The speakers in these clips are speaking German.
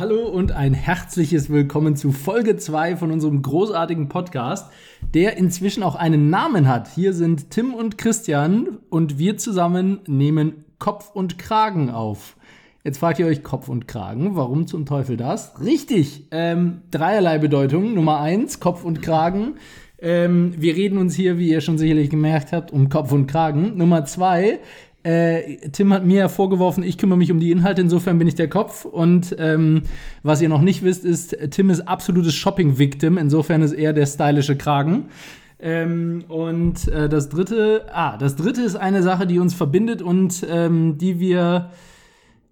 Hallo und ein herzliches Willkommen zu Folge 2 von unserem großartigen Podcast, der inzwischen auch einen Namen hat. Hier sind Tim und Christian und wir zusammen nehmen Kopf und Kragen auf. Jetzt fragt ihr euch Kopf und Kragen, warum zum Teufel das? Richtig, ähm, dreierlei Bedeutung. Nummer eins, Kopf und Kragen. Ähm, wir reden uns hier, wie ihr schon sicherlich gemerkt habt, um Kopf und Kragen. Nummer zwei, äh, Tim hat mir ja vorgeworfen, ich kümmere mich um die Inhalte, insofern bin ich der Kopf. Und ähm, was ihr noch nicht wisst, ist, Tim ist absolutes Shopping-Victim, insofern ist er der stylische Kragen. Ähm, und äh, das dritte, ah, das dritte ist eine Sache, die uns verbindet und ähm, die wir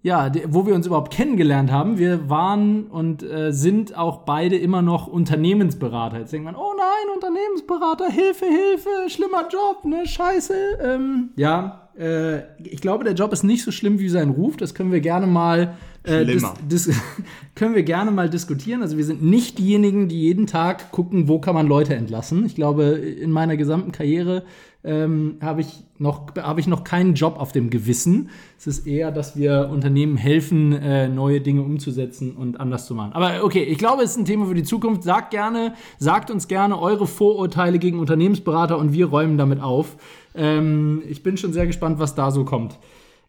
ja, wo wir uns überhaupt kennengelernt haben. Wir waren und äh, sind auch beide immer noch Unternehmensberater. Jetzt denkt man, oh nein, Unternehmensberater, Hilfe, Hilfe, schlimmer Job, ne, scheiße. Ähm, ja, äh, ich glaube, der Job ist nicht so schlimm wie sein Ruf. Das können wir gerne mal äh, dis, dis, können wir gerne mal diskutieren. Also wir sind nicht diejenigen, die jeden Tag gucken, wo kann man Leute entlassen. Ich glaube, in meiner gesamten Karriere ähm, habe ich, noch, hab ich noch keinen Job auf dem Gewissen. Es ist eher, dass wir Unternehmen helfen, äh, neue Dinge umzusetzen und anders zu machen. Aber okay, ich glaube, es ist ein Thema für die Zukunft. Sagt gerne, sagt uns gerne eure Vorurteile gegen Unternehmensberater und wir räumen damit auf. Ähm, ich bin schon sehr gespannt, was da so kommt.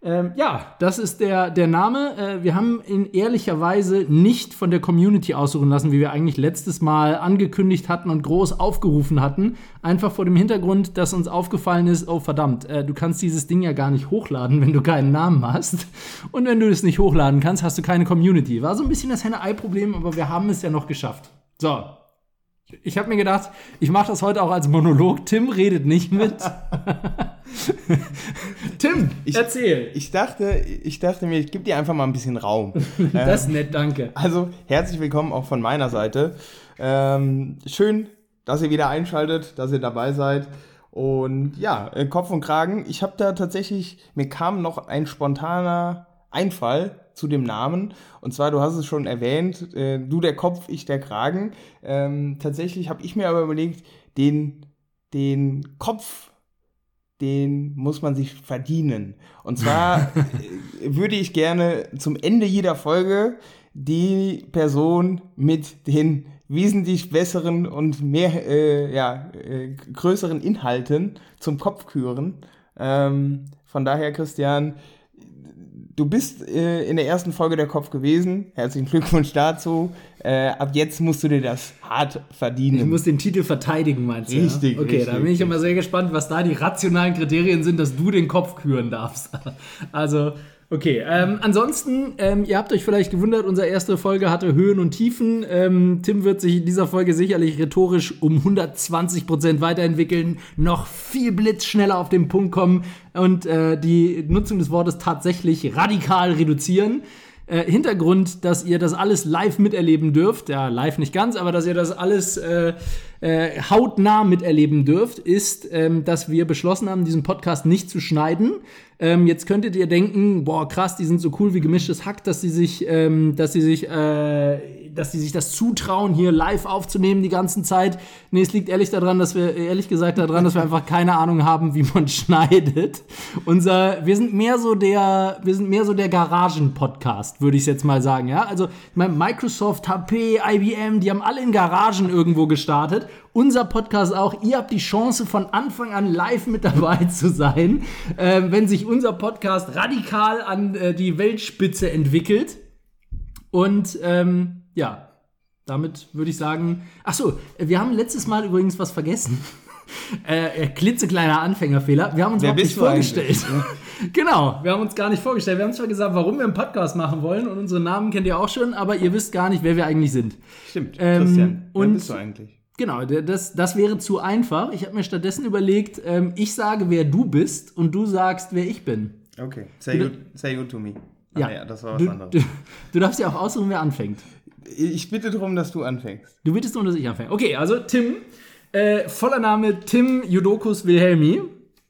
Ähm, ja, das ist der, der Name. Äh, wir haben ihn ehrlicherweise nicht von der Community aussuchen lassen, wie wir eigentlich letztes Mal angekündigt hatten und groß aufgerufen hatten. Einfach vor dem Hintergrund, dass uns aufgefallen ist, oh verdammt, äh, du kannst dieses Ding ja gar nicht hochladen, wenn du keinen Namen hast. Und wenn du es nicht hochladen kannst, hast du keine Community. War so ein bisschen das Henne-Ei-Problem, aber wir haben es ja noch geschafft. So, ich habe mir gedacht, ich mache das heute auch als Monolog. Tim redet nicht mit. Tim, ich, erzähl. Ich dachte, ich dachte mir, ich gebe dir einfach mal ein bisschen Raum. das ist nett, danke. Also herzlich willkommen auch von meiner Seite. Ähm, schön, dass ihr wieder einschaltet, dass ihr dabei seid. Und ja, äh, Kopf und Kragen. Ich habe da tatsächlich, mir kam noch ein spontaner Einfall zu dem Namen. Und zwar, du hast es schon erwähnt, äh, du der Kopf, ich der Kragen. Ähm, tatsächlich habe ich mir aber überlegt, den, den Kopf, den muss man sich verdienen. Und zwar äh, würde ich gerne zum Ende jeder Folge die Person mit den wesentlich besseren und mehr, äh, ja, äh, größeren Inhalten zum Kopf küren. Ähm, von daher, Christian, Du bist äh, in der ersten Folge der Kopf gewesen. Herzlichen Glückwunsch dazu. Äh, ab jetzt musst du dir das hart verdienen. Ich muss den Titel verteidigen, meinst du? Richtig. Ja? Okay, richtig, da bin ich immer sehr gespannt, was da die rationalen Kriterien sind, dass du den Kopf küren darfst. Also, Okay, ähm, ansonsten, ähm, ihr habt euch vielleicht gewundert, unsere erste Folge hatte Höhen und Tiefen. Ähm, Tim wird sich in dieser Folge sicherlich rhetorisch um 120 Prozent weiterentwickeln, noch viel blitzschneller auf den Punkt kommen und äh, die Nutzung des Wortes tatsächlich radikal reduzieren. Äh, Hintergrund, dass ihr das alles live miterleben dürft, ja, live nicht ganz, aber dass ihr das alles äh, äh, hautnah miterleben dürft, ist, ähm, dass wir beschlossen haben, diesen Podcast nicht zu schneiden. Ähm, jetzt könntet ihr denken, boah, krass, die sind so cool wie gemischtes Hack, dass sie sich, ähm, dass sie sich äh, dass die sich das zutrauen, hier live aufzunehmen die ganze Zeit. Nee, es liegt ehrlich daran, dass wir, ehrlich gesagt daran, dass wir einfach keine Ahnung haben, wie man schneidet. Unser, wir sind mehr so der, wir sind mehr so der Garagen-Podcast, würde ich jetzt mal sagen, ja. Also, ich meine, Microsoft, HP, IBM, die haben alle in Garagen irgendwo gestartet. Unser Podcast auch. Ihr habt die Chance, von Anfang an live mit dabei zu sein, äh, wenn sich unser Podcast radikal an äh, die Weltspitze entwickelt. Und ähm, ja, damit würde ich sagen. Ach so, wir haben letztes Mal übrigens was vergessen. äh, klitzekleiner Anfängerfehler. Wir haben uns Wer überhaupt nicht vorgestellt. genau, wir haben uns gar nicht vorgestellt. Wir haben zwar gesagt, warum wir einen Podcast machen wollen und unsere Namen kennt ihr auch schon, aber ihr wisst gar nicht, wer wir eigentlich sind. Stimmt, ähm, Christian. Wer und bist du eigentlich? Genau, das, das wäre zu einfach. Ich habe mir stattdessen überlegt, ähm, ich sage, wer du bist und du sagst, wer ich bin. Okay, say good, say good to me. Ah, ja, ja, das war was du, anderes. Du, du darfst ja auch aussuchen, wer anfängt. Ich bitte darum, dass du anfängst. Du bittest darum, dass ich anfange. Okay, also Tim, äh, voller Name Tim Judokus Wilhelmi,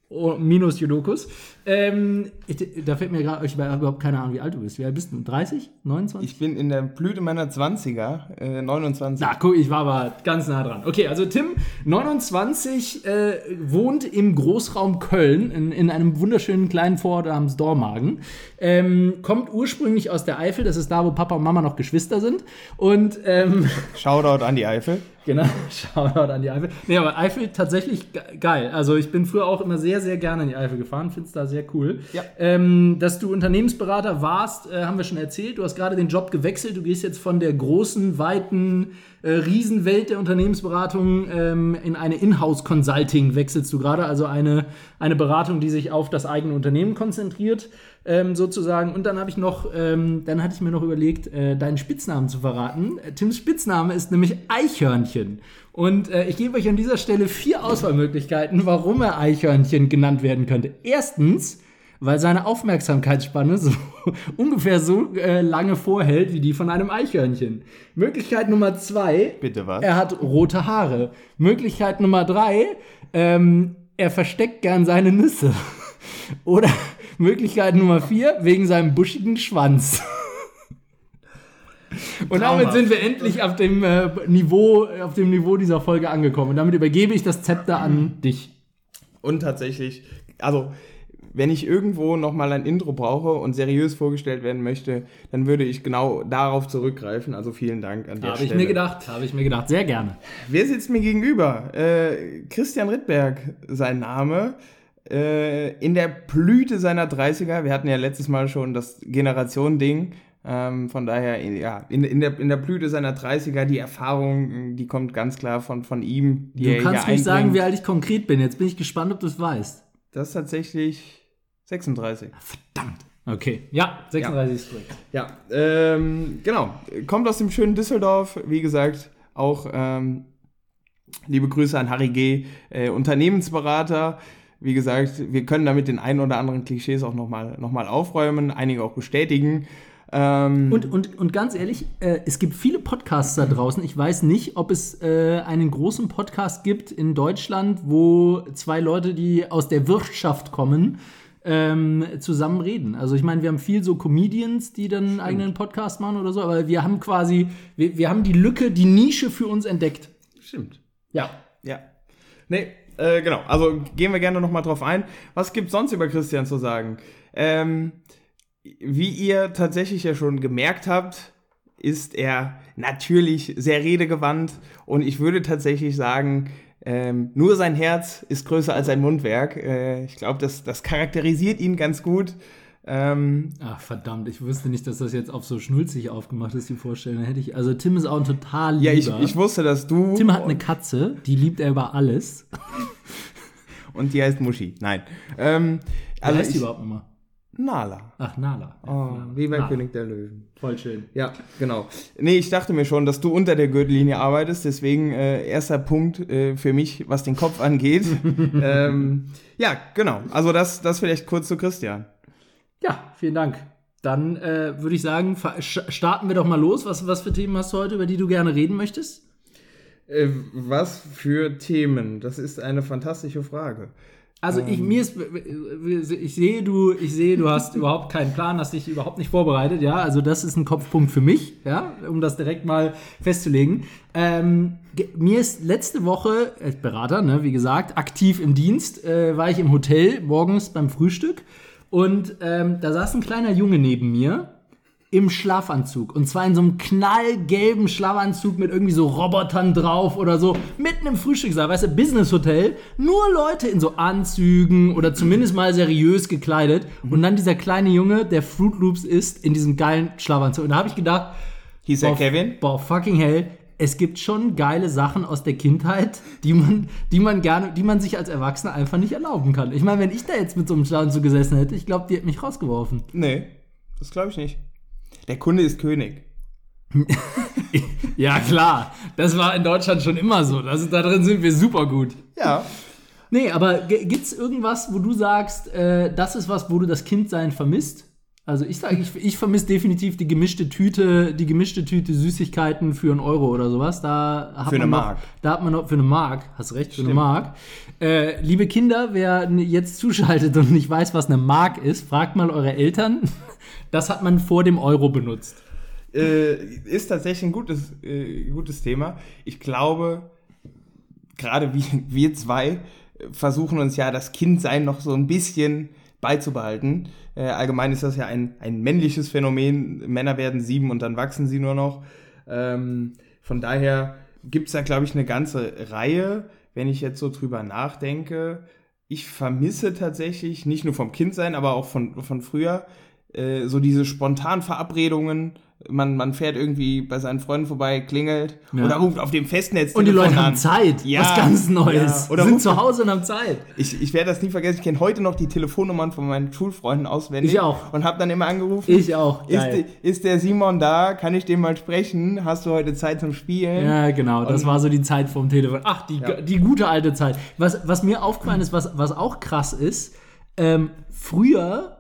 oh, minus Judokus. Ähm, ich, da fällt mir gerade, ich habe überhaupt keine Ahnung, wie alt du bist. Wie alt bist du? 30? 29? Ich bin in der Blüte meiner 20er, äh, 29. Na, guck, ich war aber ganz nah dran. Okay, also Tim, 29, äh, wohnt im Großraum Köln, in, in einem wunderschönen kleinen Vorort namens Dormagen. Ähm, kommt ursprünglich aus der Eifel, das ist da, wo Papa und Mama noch Geschwister sind. Und ähm, Shoutout an die Eifel. Genau, Shoutout an die Eifel. Nee, aber Eifel tatsächlich ge- geil. Also ich bin früher auch immer sehr, sehr gerne in die Eifel gefahren, find's da sehr cool. Ja. Ähm, dass du Unternehmensberater warst, äh, haben wir schon erzählt. Du hast gerade den Job gewechselt. Du gehst jetzt von der großen, weiten äh, Riesenwelt der Unternehmensberatung ähm, in eine Inhouse-Consulting wechselst du gerade. Also eine, eine Beratung, die sich auf das eigene Unternehmen konzentriert, ähm, sozusagen. Und dann habe ich noch, ähm, dann hatte ich mir noch überlegt, äh, deinen Spitznamen zu verraten. Äh, Tims Spitzname ist nämlich Eichhörnchen. Und äh, ich gebe euch an dieser Stelle vier Auswahlmöglichkeiten, warum er Eichhörnchen genannt werden könnte. Erstens, weil seine Aufmerksamkeitsspanne so ungefähr so äh, lange vorhält wie die von einem Eichhörnchen. Möglichkeit Nummer zwei, Bitte was? er hat rote Haare. Möglichkeit Nummer drei, ähm, er versteckt gern seine Nüsse. Oder Möglichkeit Nummer vier, wegen seinem buschigen Schwanz. Und damit Traumhaft. sind wir endlich auf dem äh, Niveau, auf dem Niveau dieser Folge angekommen. Und damit übergebe ich das Zepter an dich. Und tatsächlich, also wenn ich irgendwo nochmal ein Intro brauche und seriös vorgestellt werden möchte, dann würde ich genau darauf zurückgreifen. Also vielen Dank an der Habe ich mir gedacht, habe ich mir gedacht, sehr gerne. Wer sitzt mir gegenüber? Äh, Christian Rittberg, sein Name. Äh, in der Blüte seiner 30er. Wir hatten ja letztes Mal schon das Generation-Ding. Ähm, von daher, ja, in, in, der, in der Blüte seiner 30er, die Erfahrung, die kommt ganz klar von, von ihm. Du kannst nicht sagen, wie alt ich konkret bin. Jetzt bin ich gespannt, ob du es weißt. Das ist tatsächlich 36. Verdammt. Okay, ja, 36 ist korrekt. Ja, ähm, genau. Kommt aus dem schönen Düsseldorf. Wie gesagt, auch ähm, liebe Grüße an Harry G., äh, Unternehmensberater. Wie gesagt, wir können damit den einen oder anderen Klischees auch nochmal noch mal aufräumen, einige auch bestätigen. Ähm, Und, und, und ganz ehrlich, äh, es gibt viele Podcasts da draußen. Ich weiß nicht, ob es äh, einen großen Podcast gibt in Deutschland, wo zwei Leute, die aus der Wirtschaft kommen, ähm, zusammen reden. Also ich meine, wir haben viel so Comedians, die dann einen eigenen Podcast machen oder so, aber wir haben quasi, wir, wir haben die Lücke, die Nische für uns entdeckt. stimmt. Ja. Ja. Nee, äh, genau. Also gehen wir gerne nochmal drauf ein. Was gibt sonst über Christian zu sagen? Ähm, wie ihr tatsächlich ja schon gemerkt habt, ist er natürlich sehr redegewandt und ich würde tatsächlich sagen, ähm, nur sein Herz ist größer als sein Mundwerk. Äh, ich glaube, das, das charakterisiert ihn ganz gut. Ähm, Ach, verdammt, ich wusste nicht, dass das jetzt auf so schnulzig aufgemacht ist, die Vorstellung. Hätte ich, also Tim ist auch ein total lieber. ja, ich, ich wusste, dass du. Tim hat eine Katze, die liebt er über alles. und die heißt Muschi. Nein. Ähm, Wie also heißt die ich, überhaupt immer? Nala. Ach, Nala. Ja, Oh, Nala. wie bei Nala. König der Löwen. Voll schön. Ja, genau. Nee, ich dachte mir schon, dass du unter der Gürtellinie arbeitest, deswegen äh, erster Punkt äh, für mich, was den Kopf angeht. ähm, ja, genau. Also das, das vielleicht kurz zu Christian. Ja, vielen Dank. Dann äh, würde ich sagen, starten wir doch mal los. Was, was für Themen hast du heute, über die du gerne reden möchtest? Äh, was für Themen? Das ist eine fantastische Frage. Also ich, mir ist, ich sehe du, ich sehe, du hast überhaupt keinen Plan, hast dich überhaupt nicht vorbereitet, ja. Also das ist ein Kopfpunkt für mich, ja, um das direkt mal festzulegen. Ähm, mir ist letzte Woche als Berater, ne, wie gesagt, aktiv im Dienst, äh, war ich im Hotel morgens beim Frühstück und ähm, da saß ein kleiner Junge neben mir im Schlafanzug. Und zwar in so einem knallgelben Schlafanzug mit irgendwie so Robotern drauf oder so. Mitten im Frühstückssaal, weißt du, Business Hotel. Nur Leute in so Anzügen oder zumindest mal seriös gekleidet. Und dann dieser kleine Junge, der Fruit Loops ist, in diesem geilen Schlafanzug. Und da habe ich gedacht, Hieß er boah, Kevin? Boah, fucking hell. Es gibt schon geile Sachen aus der Kindheit, die man, die man gerne, die man sich als Erwachsener einfach nicht erlauben kann. Ich meine, wenn ich da jetzt mit so einem Schlafanzug gesessen hätte, ich glaube, die hätte mich rausgeworfen. Nee, das glaube ich nicht. Der Kunde ist König. Ja, klar. Das war in Deutschland schon immer so. Das, da drin sind wir super gut. Ja. Nee, aber g- gibt's irgendwas, wo du sagst, äh, das ist was, wo du das Kindsein vermisst? Also ich sage, ich, ich vermisse definitiv die gemischte Tüte, die gemischte Tüte Süßigkeiten für einen Euro oder sowas. Da hat Für eine man noch, Mark. Da hat man noch für eine Mark, hast recht, für eine Stimmt. Mark. Äh, liebe Kinder, wer jetzt zuschaltet und nicht weiß, was eine Mark ist, fragt mal eure Eltern. Das hat man vor dem Euro benutzt. äh, ist tatsächlich ein gutes, äh, gutes Thema. Ich glaube, gerade wir, wir zwei versuchen uns ja das Kindsein noch so ein bisschen beizubehalten. Äh, allgemein ist das ja ein, ein männliches Phänomen. Männer werden sieben und dann wachsen sie nur noch. Ähm, von daher gibt es da, glaube ich, eine ganze Reihe, wenn ich jetzt so drüber nachdenke. Ich vermisse tatsächlich, nicht nur vom Kindsein, aber auch von, von früher, äh, so diese spontanen Verabredungen. Man, man fährt irgendwie bei seinen Freunden vorbei, klingelt Ja. oder ruft auf dem Festnetz Und die Leute haben an. Zeit. Ja, was ganz Neues. ja. Oder sind zu Hause und haben Zeit. Ich, ich werde das nie vergessen. Ich kenne heute noch die Telefonnummern von meinen Schulfreunden auswendig. Ich auch. Und habe dann immer angerufen. Ich auch. Ist, Geil. ist der Simon da? Kann ich den mal sprechen? Hast du heute Zeit zum Spielen? Ja, genau. Das Und- war so die Zeit vom Telefon. Ach, die, Ja. die gute alte Zeit. Was, was mir aufgefallen ist, was, was auch krass ist, ähm, früher,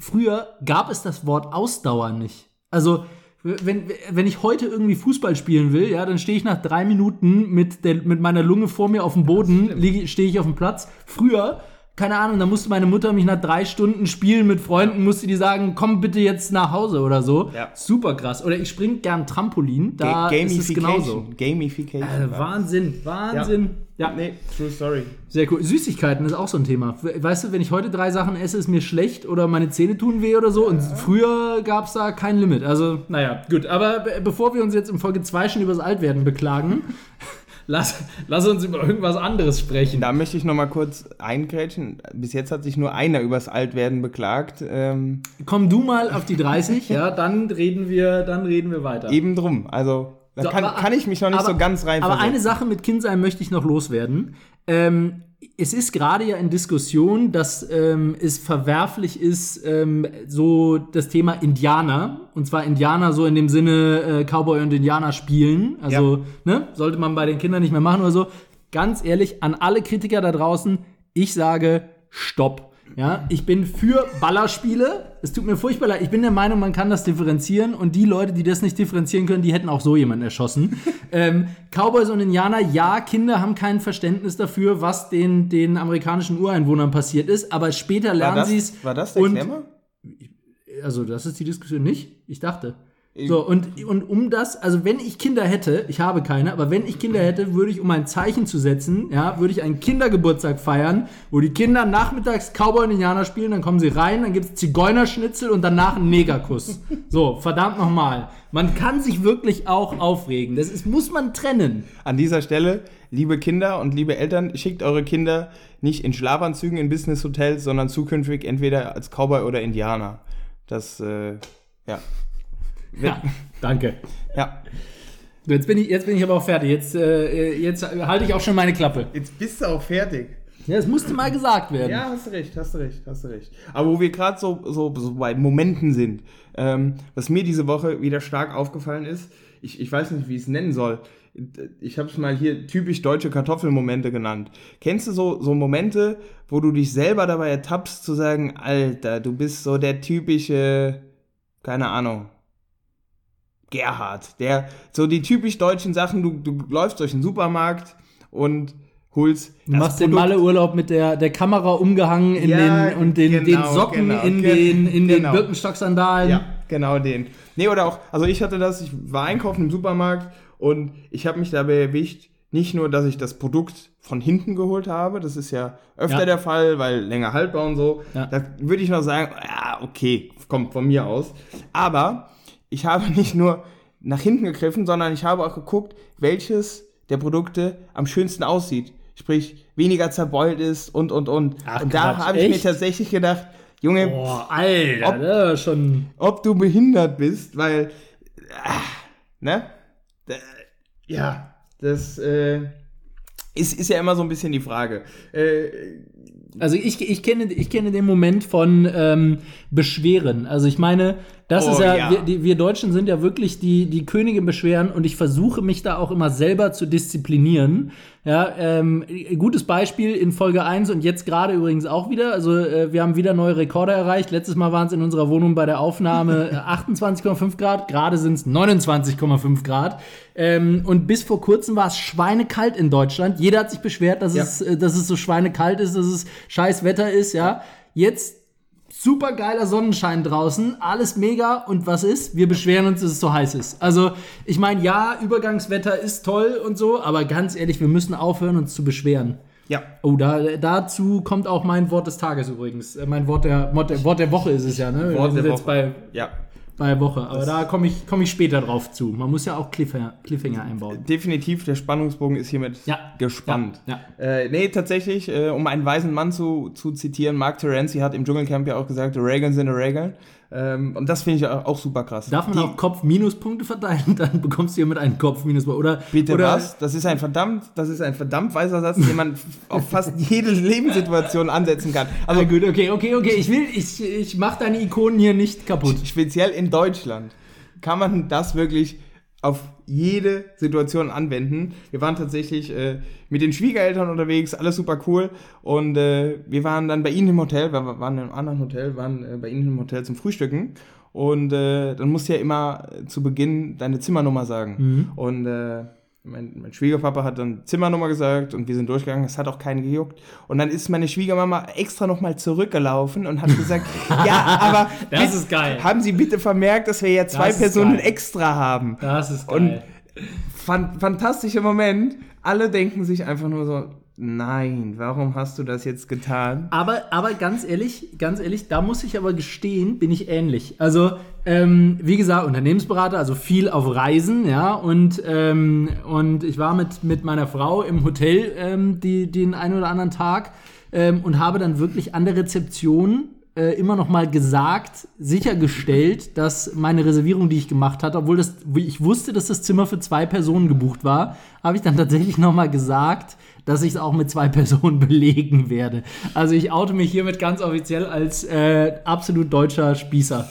früher gab es das Wort Ausdauer nicht. Also, wenn, wenn ich heute irgendwie Fußball spielen will, ja, dann stehe ich nach drei Minuten mit, der, mit meiner Lunge vor mir auf dem Boden, stehe ich auf dem Platz. Früher, keine Ahnung, da musste meine Mutter mich nach drei Stunden Spielen mit Freunden, musste die sagen, komm bitte jetzt nach Hause oder so. Ja. Super krass. Oder ich springe gern Trampolin, da Ga- ist es genauso. Gamification. Äh, Wahnsinn, Wahnsinn. Ja. Nee, true story. sehr cool. Süßigkeiten ist auch so ein Thema. We- Weißt du, wenn ich heute drei Sachen esse, ist mir schlecht oder meine Zähne tun weh oder so. Und früher gab es da kein Limit. Also, naja, gut. Aber be bevor wir uns jetzt in Folge 2 schon über das Altwerden beklagen, lass, lass uns über irgendwas anderes sprechen. Da möchte ich noch mal kurz eingrätschen. Bis jetzt hat sich nur einer übers Altwerden beklagt. Ähm, Komm du mal auf die 30, ja, dann reden wir, dann reden wir weiter. eben drum. Also, da So, kann, aber- kann ich mich noch nicht aber- so ganz rein Aber eine Sache mit Kindsein möchte ich noch loswerden. Ähm, es ist gerade ja in Diskussion, dass ähm, es verwerflich ist, ähm, so das Thema Indianer, und zwar Indianer so in dem Sinne äh, Cowboy und Indianer spielen. Also, ne, sollte man bei den Kindern nicht mehr machen oder so. Ganz ehrlich, an alle Kritiker da draußen, ich sage Stopp. Ja, ich bin für Ballerspiele. Es tut mir furchtbar leid. Ich bin der Meinung, man kann das differenzieren und die Leute, die das nicht differenzieren können, die hätten auch so jemanden erschossen. ähm, Cowboys und Indianer, ja, Kinder haben kein Verständnis dafür, was den, den amerikanischen Ureinwohnern passiert ist, aber später lernen sie es. war das der und- Klemmer? Also, das ist die Diskussion nicht? Ich dachte. So, und, und um das, also wenn ich Kinder hätte, ich habe keine, aber wenn ich Kinder hätte, würde ich, um ein Zeichen zu setzen, ja, würde ich einen Kindergeburtstag feiern, wo die Kinder nachmittags Cowboy und Indianer spielen, dann kommen sie rein, dann gibt es Zigeunerschnitzel und danach einen Negerkuss. So, verdammt nochmal. Man kann sich wirklich auch aufregen. Das ist, muss man trennen. An dieser Stelle, liebe Kinder und liebe Eltern, schickt eure Kinder nicht in Schlafanzügen in Business-Hotels, sondern zukünftig entweder als Cowboy oder Indianer. Das, äh, ja. Ja, danke. Ja. Jetzt bin ich, jetzt bin ich aber auch fertig. Jetzt, äh, jetzt halte ich auch schon meine Klappe. Jetzt bist du auch fertig. Ja, es musste mal gesagt werden. Ja, hast du recht, hast du recht, hast du recht. Aber wo wir gerade so, so, so bei Momenten sind, ähm, was mir diese Woche wieder stark aufgefallen ist, ich, ich weiß nicht, wie ich es nennen soll. Ich habe es mal hier typisch deutsche Kartoffelmomente genannt. Kennst du so, so Momente, wo du dich selber dabei ertappst, zu sagen, Alter, du bist so der typische, keine Ahnung, Gerhard, der so die typisch deutschen Sachen, du, du läufst durch den Supermarkt und holst Du machst den Malle-Urlaub mit der, der Kamera umgehangen in Ja, den, und den, genau, den Socken genau, in den, in genau. den Birkenstock-Sandalen. Ja, genau den. Nee, oder auch, also ich hatte das, ich war einkaufen im Supermarkt und ich habe mich dabei erwischt, nicht nur, dass ich das Produkt von hinten geholt habe, das ist ja öfter Ja. der Fall, weil länger haltbar und so. Ja. Da würde ich noch sagen, ja, okay, kommt von mir aus. Aber ich habe nicht nur nach hinten gegriffen, sondern ich habe auch geguckt, welches der Produkte am schönsten aussieht. Sprich, weniger zerbeult ist und, und, und. Ach, und da habe ich mir tatsächlich gedacht, Junge, Boah, Alter, Ob- ist schon. ob du behindert bist, weil, ah, ne? Da, ja, das äh, ist, ist ja immer so ein bisschen die Frage. Äh, Also ich, ich, kenne, ich kenne den Moment von ähm, Beschweren. Also ich meine, Das Oh, ist ja, ja. Wir, die, wir Deutschen sind ja wirklich die, die Könige Beschweren und ich versuche mich da auch immer selber zu disziplinieren. Ja, ähm, gutes Beispiel in Folge 1 und jetzt gerade übrigens auch wieder. Also äh, wir haben wieder neue Rekorde erreicht. Letztes Mal waren es in unserer Wohnung bei der Aufnahme äh, 28,5 Grad, gerade sind es 29,5 Grad. Ähm, und bis vor kurzem war es schweinekalt in Deutschland. Jeder hat sich beschwert, dass, Ja. es, äh, dass es so schweinekalt ist, dass es scheiß Wetter ist, ja. Jetzt super geiler Sonnenschein draußen, alles mega und was ist? Wir beschweren uns, dass es so heiß ist. Also, ich meine, ja, Übergangswetter ist toll und so, aber ganz ehrlich, wir müssen aufhören, uns zu beschweren. Ja. Oh, da, dazu kommt auch mein Wort des Tages übrigens. Äh, Mein Wort der, Wort der, Wort der Woche ist es ja, ne? Wort wir sind jetzt Woche. bei, Ja. Bei Woche, aber da komme ich, komm ich später drauf zu. Man muss ja auch Cliffhanger, Cliffhanger einbauen. Definitiv, der Spannungsbogen ist hiermit Ja. gespannt. Ja, Äh, nee, tatsächlich, äh, um einen weisen Mann zu, zu zitieren, Mark Terenzi hat im Dschungelcamp ja auch gesagt, Regeln sind Regeln. Ähm, und das finde ich auch, super krass. Darf man Die- auch Kopf-Minuspunkte verteilen, dann bekommst du hier mit einem Kopf-Minuspunkt. Oder, Bitte oder, was? Das ist ein verdammt, das ist ein verdammt weiser Satz, den man auf fast jede Lebenssituation ansetzen kann. Also Also gut, okay, okay, okay. Ich will, ich, ich mach deine Ikonen hier nicht kaputt. speziell in Deutschland kann man das wirklich auf jede Situation anwenden. Wir waren tatsächlich äh, mit den Schwiegereltern unterwegs, alles super cool. Und äh, wir waren dann bei ihnen im Hotel, wir waren in einem anderen Hotel, waren äh, bei ihnen im Hotel zum Frühstücken. Und äh, dann musst du ja immer zu Beginn deine Zimmernummer sagen. Und äh, mein, mein Schwiegerpapa hat dann Zimmernummer gesagt und wir sind durchgegangen, es hat auch keinen gejuckt. Und dann ist meine Schwiegermama extra nochmal zurückgelaufen und hat gesagt, ja, aber Das bitte- ist geil. haben Sie bitte vermerkt, dass wir ja zwei Personen geil. extra haben. Das ist Und geil. fan fantastischer Moment. Alle denken sich einfach nur so, nein, warum hast du das jetzt getan? aber, aber ganz ehrlich, ganz ehrlich, da muss ich aber gestehen, bin ich ähnlich. Also, ähm, wie gesagt, Unternehmensberater, also viel auf Reisen, ja, und, ähm, und ich war mit, mit meiner Frau im Hotel ähm, die, den einen oder anderen Tag ähm, und habe dann wirklich an der Rezeption äh, immer noch mal gesagt, sichergestellt, dass meine Reservierung, die ich gemacht hatte, obwohl das, ich wusste, dass das Zimmer für zwei Personen gebucht war, habe ich dann tatsächlich noch mal gesagt, dass ich es auch mit zwei Personen belegen werde. Also ich oute mich hiermit ganz offiziell als äh, absolut deutscher Spießer.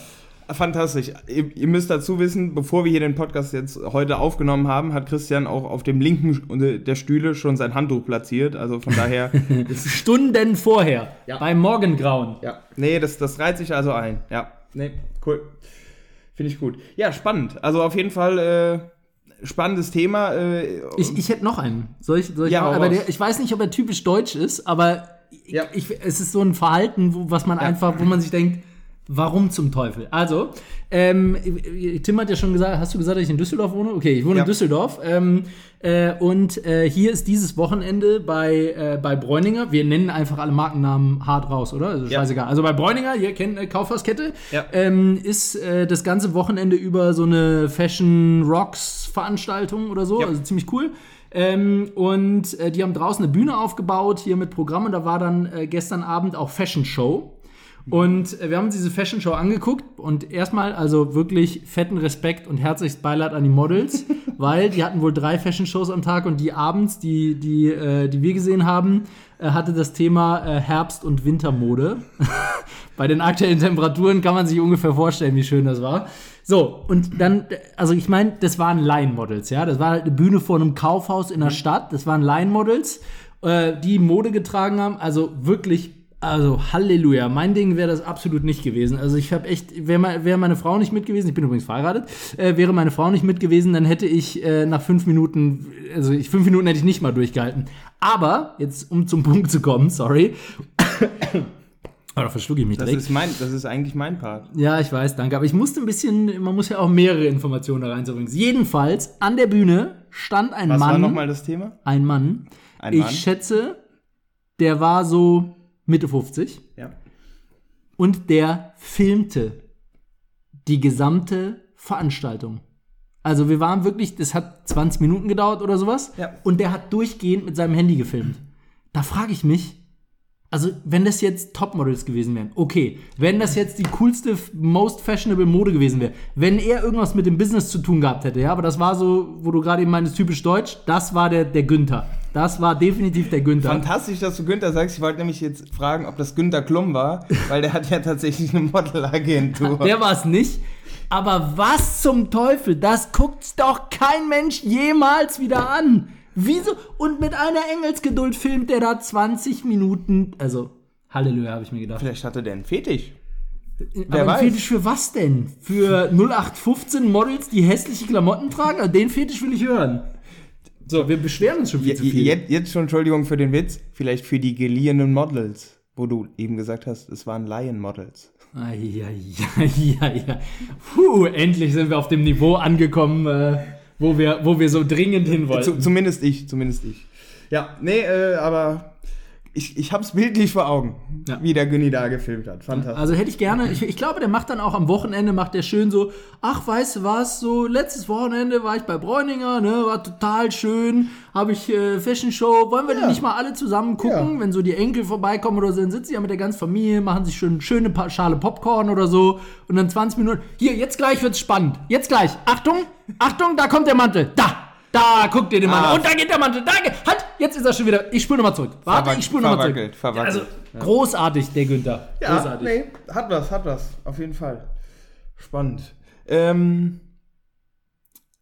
Fantastisch. Ihr, ihr müsst dazu wissen, bevor wir hier den Podcast jetzt heute aufgenommen haben, hat Christian auch auf dem linken der Stühle schon sein Handtuch platziert. Also von daher, Stunden vorher, Ja. beim Morgengrauen. ja, nee, das, das reiht sich also ein. Ja, nee, cool. Finde ich gut. Ja, spannend. Also auf jeden Fall äh, spannendes Thema. Äh, Ich, ich hätte noch einen. Soll ich, soll ich Ja, Aber der, ich weiß nicht, ob er typisch deutsch ist, aber ich, Ja. ich, es ist so ein Verhalten, wo, was man einfach, wo man sich denkt, warum zum Teufel? Also, ähm, Tim hat ja schon gesagt, hast du gesagt, dass ich in Düsseldorf wohne? Okay, ich wohne Ja. in Düsseldorf. Ähm, äh, und äh, hier ist dieses Wochenende bei, äh, bei Bräuninger, wir nennen einfach alle Markennamen hart raus, oder? Also Ja. scheißegal. Also bei Bräuninger, ihr kennt äh, Kaufhauskette, Ja. ähm, ist äh, das ganze Wochenende über so eine Fashion Rocks Veranstaltung oder so, Ja. also ziemlich cool. Ähm, und äh, die haben draußen eine Bühne aufgebaut, hier mit Programm, und da war dann äh, gestern Abend auch Fashion Show. Und äh, wir haben uns diese Fashion Show angeguckt und erstmal also wirklich fetten Respekt und herzlichst Beileid an die Models, weil die hatten wohl drei Fashion Shows am Tag und die abends, die, die, äh, die wir gesehen haben, äh, hatte das Thema äh, Herbst- und Wintermode. Bei den aktuellen Temperaturen kann man sich ungefähr vorstellen, wie schön das war. So, und dann, also ich meine, das waren Line-Models, ja. Das war halt eine Bühne vor einem Kaufhaus in der Stadt. Das waren Line-Models, äh, die Mode getragen haben. Also wirklich, also Halleluja. Mein Ding wäre das absolut nicht gewesen. Also ich habe echt, wäre wär meine Frau nicht mit gewesen, ich bin übrigens verheiratet, äh, wäre meine Frau nicht mit gewesen, dann hätte ich äh, nach fünf Minuten, also ich, fünf Minuten hätte ich nicht mal durchgehalten. Aber, jetzt um zum Punkt zu kommen, sorry. Aber da verschlucke ich mich das, direkt. ist mein, das ist eigentlich mein Part. Ja, ich weiß, danke. Aber ich musste ein bisschen, man muss ja auch mehrere Informationen da reinbringen. Jedenfalls, an der Bühne stand ein Was war Mann. nochmal das Thema? Ein Mann. Ein ich Mann? schätze, der war so Mitte 50 Ja. und der filmte die gesamte Veranstaltung. Also wir waren wirklich, das hat 20 Minuten gedauert oder sowas. Ja. Und der hat durchgehend mit seinem Handy gefilmt. Da frage ich mich, also wenn das jetzt Topmodels gewesen wären, okay. Wenn das jetzt die coolste, most fashionable Mode gewesen wäre, wenn er irgendwas mit dem Business zu tun gehabt hätte, ja, aber das war so, wo du gerade eben meinst, typisch deutsch, das war der, der Günther. Das war definitiv der Günther. Fantastisch, dass du Günther sagst. Ich wollte nämlich jetzt fragen, ob das Günther Klum war, weil der hat ja tatsächlich eine Modelagentur. Der war es nicht. Aber was zum Teufel? Das guckt doch kein Mensch jemals wieder an. Wieso? Und mit einer Engelsgeduld filmt der da 20 Minuten. Also, Halleluja, habe ich mir gedacht. Vielleicht hatte der einen Fetisch. Wer Aber weiß. Fetisch für was denn? Für 0815 Models, die hässliche Klamotten tragen? Also den Fetisch will ich hören. So, wir beschweren uns schon viel zu viel. Jetzt, jetzt schon, Entschuldigung für den Witz, vielleicht für die geliehenen Models, wo du eben gesagt hast, es waren Laien-Models. Ah, ja, ja, ja, ja. Puh, endlich sind wir auf dem Niveau angekommen, äh, wo, wir, wo wir so dringend hin wollen. zumindest ich, zumindest ich. Ja, nee, äh, aber ich, ich habe es bildlich vor Augen, ja. wie der Günni da gefilmt hat. Fantastisch. Also hätte ich gerne, ich, ich glaube, der macht dann auch am Wochenende, macht der schön so, ach, weißt du was, so letztes Wochenende war ich bei Bräuninger, ne, war total schön, habe ich äh, Fashion Show, wollen wir ja. denn nicht mal alle zusammen gucken, ja. wenn so die Enkel vorbeikommen oder so, dann sitzen sie ja mit der ganzen Familie, machen sich schön schöne pa Schale Popcorn oder so und dann 20 Minuten, hier, jetzt gleich wird's spannend, jetzt gleich, Achtung, Achtung, da kommt der Mantel, da, da, guck dir den Mann ah. Und da geht der Mantel. Da, halt, jetzt ist er schon wieder. Ich spule nochmal zurück. Warte, ich spule nochmal zurück. Verwackelt. Also, ja. großartig, der Günther. Ja, großartig. nee, hat was, hat was. Auf jeden Fall. Spannend. Ähm,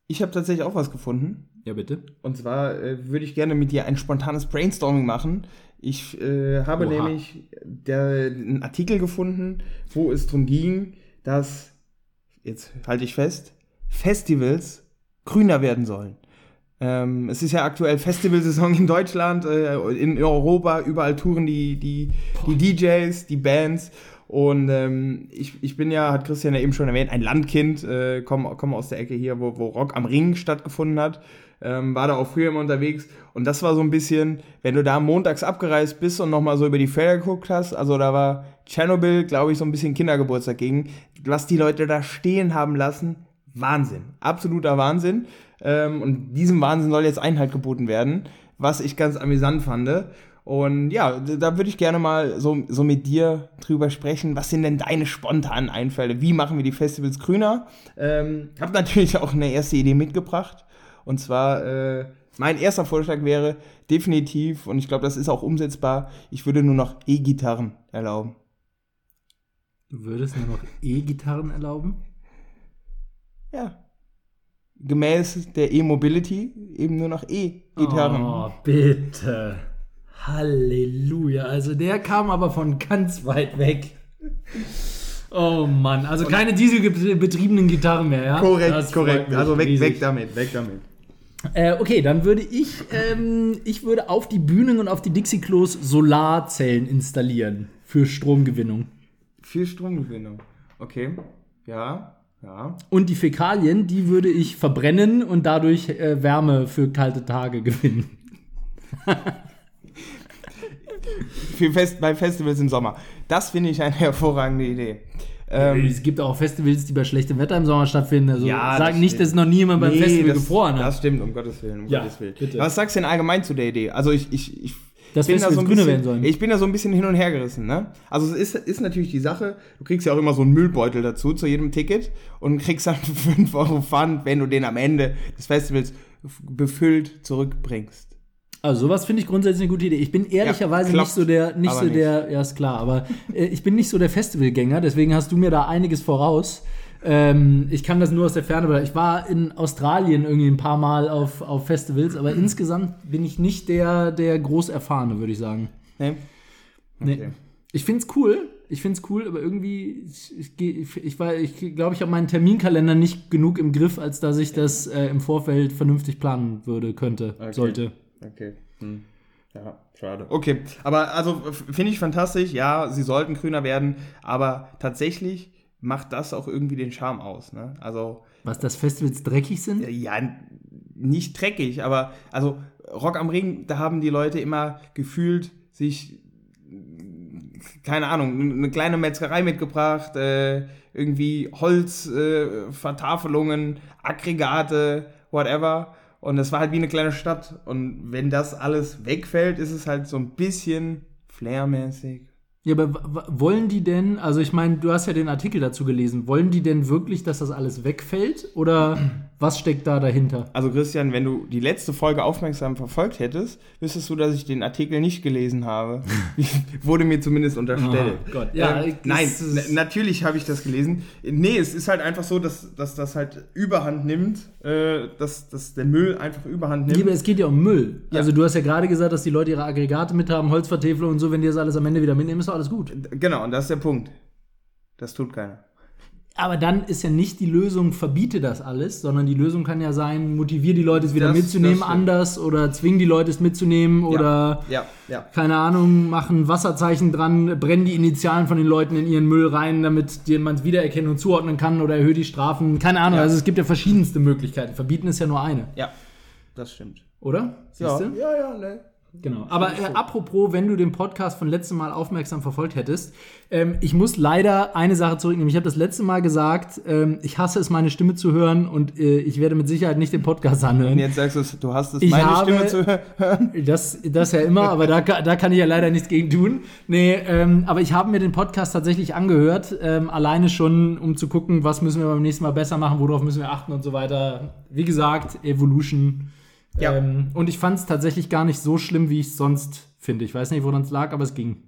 ich habe tatsächlich auch was gefunden. Ja, bitte. Und zwar äh, würde ich gerne mit dir ein spontanes Brainstorming machen. Ich äh, habe Oha. nämlich der, einen Artikel gefunden, wo es darum ging, dass, jetzt halte ich fest, Festivals grüner werden sollen. Ähm, es ist ja aktuell Festivalsaison in Deutschland, äh, in Europa, überall touren die, die, die DJs, die Bands. Und ähm, ich, ich bin ja, hat Christian ja eben schon erwähnt, ein Landkind, äh, komme komm aus der Ecke hier, wo, wo Rock am Ring stattgefunden hat. Ähm, war da auch früher immer unterwegs. Und das war so ein bisschen, wenn du da montags abgereist bist und nochmal so über die Felder geguckt hast, also da war Tschernobyl, glaube ich, so ein bisschen Kindergeburtstag gegen, was die Leute da stehen haben lassen, Wahnsinn. Absoluter Wahnsinn. Ähm, und diesem Wahnsinn soll jetzt Einhalt geboten werden, was ich ganz amüsant fand. Und ja, da würde ich gerne mal so, so mit dir drüber sprechen. Was sind denn deine spontanen Einfälle? Wie machen wir die Festivals grüner? Ähm, habe natürlich auch eine erste Idee mitgebracht. Und zwar, äh, mein erster Vorschlag wäre definitiv, und ich glaube, das ist auch umsetzbar, ich würde nur noch E-Gitarren erlauben. Du würdest nur noch E-Gitarren erlauben? Ja gemäß der E-Mobility eben nur noch E-Gitarren. Oh, bitte. Halleluja. Also der kam aber von ganz weit weg. Oh Mann, also Und keine dieselbetriebenen Gitarren mehr, ja? Korrekt, korrekt. Also weg, weg damit, weg damit. Äh, okay, dann würde ich, ähm, ich würde auf die Bühnen und auf die Dixie-Klos Solarzellen installieren für Stromgewinnung. Für Stromgewinnung, okay, ja. Ja. Und die Fäkalien, die würde ich verbrennen und dadurch äh, Wärme für kalte Tage gewinnen. für Fest, bei Festivals im Sommer. Das finde ich eine hervorragende Idee. Ähm, es gibt auch Festivals, die bei schlechtem Wetter im Sommer stattfinden. Also ja, sagen nicht, dass noch nie jemand beim nee, Festival das, gefroren hat. Das stimmt, um Gottes Willen. Um ja, Gottes Willen. Was sagst du denn allgemein zu der Idee? Also ich, ich, ich das bin da so grüner werden sollen. Ich bin da so ein bisschen hin und her gerissen, ne? Also es ist, ist natürlich die Sache, du kriegst ja auch immer so einen Müllbeutel dazu zu jedem Ticket und kriegst dann 5 Euro Pfand, wenn du den am Ende des Festivals befüllt zurückbringst. Also sowas finde ich grundsätzlich eine gute Idee. Ich bin ehrlicherweise ja, klappt, nicht so der, nicht so der, nicht. ja ist klar, aber äh, ich bin nicht so der Festivalgänger, deswegen hast du mir da einiges voraus. Ähm, ich kann das nur aus der Ferne, weil ich war in Australien irgendwie ein paar Mal auf, auf Festivals, aber mhm. insgesamt bin ich nicht der, der groß erfahrene, würde ich sagen. Nee. Okay. Nee. Ich finde es cool. Ich finde es cool, aber irgendwie, ich, ich, ich, ich glaube, ich habe meinen Terminkalender nicht genug im Griff, als dass ich das äh, im Vorfeld vernünftig planen würde, könnte, okay. sollte. Okay. Hm. Ja, schade. Okay, aber also finde ich fantastisch. Ja, sie sollten grüner werden, aber tatsächlich macht das auch irgendwie den Charme aus. Ne? Also was das Festivals dreckig sind? Ja, nicht dreckig, aber also Rock am Ring, da haben die Leute immer gefühlt sich keine Ahnung, eine kleine Metzgerei mitgebracht, äh, irgendwie Holzvertafelungen, äh, Aggregate, whatever. Und das war halt wie eine kleine Stadt. Und wenn das alles wegfällt, ist es halt so ein bisschen flairmäßig. Ja, aber wollen die denn, also ich meine, du hast ja den Artikel dazu gelesen, wollen die denn wirklich, dass das alles wegfällt? Oder Was steckt da dahinter? Also Christian, wenn du die letzte Folge aufmerksam verfolgt hättest, wüsstest du, dass ich den Artikel nicht gelesen habe. Wurde mir zumindest unterstellt. Oh Gott, ja, ähm, nein, natürlich habe ich das gelesen. Nee, es ist halt einfach so, dass, dass das halt Überhand nimmt, äh, dass, dass der Müll einfach Überhand nimmt. Liebe, es geht ja um Müll. Ja. Also du hast ja gerade gesagt, dass die Leute ihre Aggregate mit haben, Holzvertäfler und so, wenn die das alles am Ende wieder mitnehmen, ist doch alles gut. Genau, und das ist der Punkt. Das tut keiner. Aber dann ist ja nicht die Lösung, verbiete das alles, sondern die Lösung kann ja sein, motiviere die Leute es wieder Das- mitzunehmen das anders oder zwing die Leute es mitzunehmen oder Ja, ja. keine Ahnung, machen Wasserzeichen dran, brennen die Initialen von den Leuten in ihren Müll rein, damit man es wiedererkennen und zuordnen kann oder erhöht die Strafen. Keine Ahnung, Ja. also es gibt ja verschiedenste Möglichkeiten. Verbieten ist ja nur eine, Ja, das stimmt. oder? Ja, Siehst du? ja, ja, ne. Genau. Aber äh, apropos, wenn du den Podcast von letztem Mal aufmerksam verfolgt hättest, ähm, ich muss leider eine Sache zurücknehmen. Ich habe das letzte Mal gesagt, ähm, ich hasse es, meine Stimme zu hören und äh, ich werde mit Sicherheit nicht den Podcast Und anhören. jetzt sagst du, es, du hast es, Ich meine habe- Stimme zu hören. Das, das ja immer, aber da, da kann ich ja leider nichts gegen tun. Nee, ähm, aber ich habe mir den Podcast tatsächlich angehört, ähm, alleine schon, um zu gucken, was müssen wir beim nächsten Mal besser machen, worauf müssen wir achten und so weiter. Wie gesagt, Evolution. Ja. Ähm, und ich fand es tatsächlich gar nicht so schlimm, wie ich es sonst finde. Ich weiß nicht, woran es lag, aber es ging.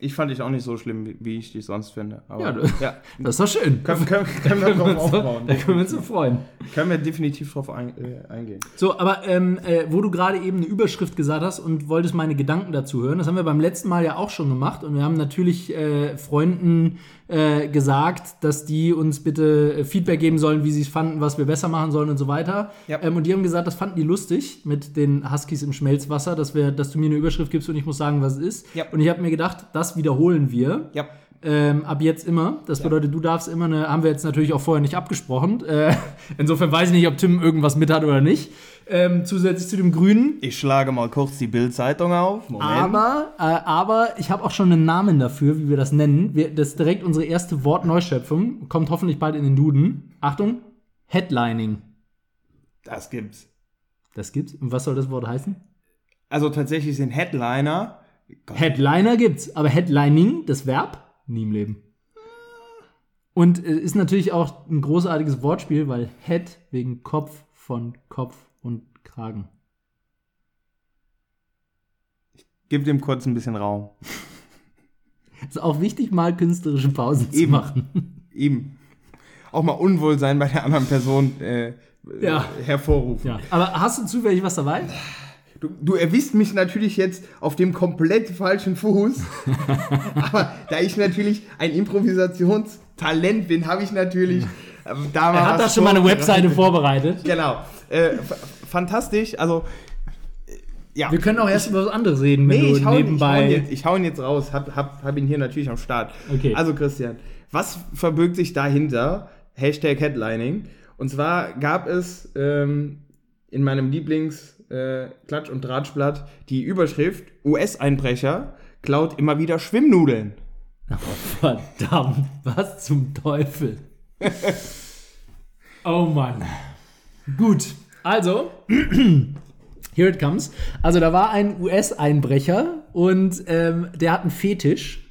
Ich fand dich auch nicht so schlimm, wie, ich dich sonst finde. Aber, Ja, du- ja. Das ist doch schön. Können, können, können wir drauf aufbauen. Da können wir uns so freuen. Können wir definitiv drauf ein, äh, eingehen. So, aber ähm, äh, wo du gerade eben eine Überschrift gesagt hast und wolltest meine Gedanken dazu hören, das haben wir beim letzten Mal ja auch schon gemacht und wir haben natürlich äh, Freunden äh, gesagt, dass die uns bitte äh, Feedback geben sollen, wie sie es fanden, was wir besser machen sollen und so weiter. Ja. Ähm, und die haben gesagt, das fanden die lustig mit den Huskies im Schmelzwasser, dass wir, dass du mir eine Überschrift gibst und ich muss sagen, was es ist. Ja. Und ich habe mir gedacht, das wiederholen wir. Ja. Ähm, ab jetzt immer. Das bedeutet, du darfst immer eine, haben wir jetzt natürlich auch vorher nicht abgesprochen. Äh, insofern weiß ich nicht, ob Tim irgendwas mit hat oder nicht. Ähm, zusätzlich zu dem Grünen. Ich schlage mal kurz die Bild-Zeitung auf. Moment. Aber, äh, aber ich habe auch schon einen Namen dafür, wie wir das nennen. Wir, das ist direkt unsere erste Wortneuschöpfung. Kommt hoffentlich bald in den Duden. Achtung, Headlining. das gibt's. Das gibt's. Und was soll das Wort heißen? Also tatsächlich sind Headliner. Gott, Headliner gibt's, aber Headlining, das Verb, nie im Leben. Und äh, ist natürlich auch ein großartiges Wortspiel, weil Head wegen Kopf von Kopf und Kragen. Gib dem kurz ein bisschen Raum. Ist auch wichtig, mal künstlerische Pausen zu Eben. machen. Eben. Auch mal Unwohlsein bei der anderen Person äh, Ja. hervorrufen. Ja. Aber hast du zufällig was dabei? Du, du erwisst mich natürlich jetzt auf dem komplett falschen Fuß. Aber da ich natürlich ein Improvisationstalent bin, habe ich natürlich äh, da Er hat da schon mal eine. Webseite vorbereitet. Genau. Äh, fantastisch. Also, äh, ja. Wir können auch erst über was anderes reden, wenn Nee, ich hau, ihn- ich, hau ihn nebenbei. jetzt, ich hau ihn jetzt raus. Hab, hab, hab ihn hier natürlich am Start. Okay. Also, Christian, was verbirgt sich dahinter? Hashtag Headlining. Und zwar gab es ähm, in meinem Lieblings- äh, und Drahtschblatt die Überschrift: US-Einbrecher klaut immer wieder Schwimmnudeln. Oh, verdammt, was zum Teufel. oh Mann. Gut, also, here it comes. Also, da war ein US-Einbrecher und ähm, der hat einen Fetisch.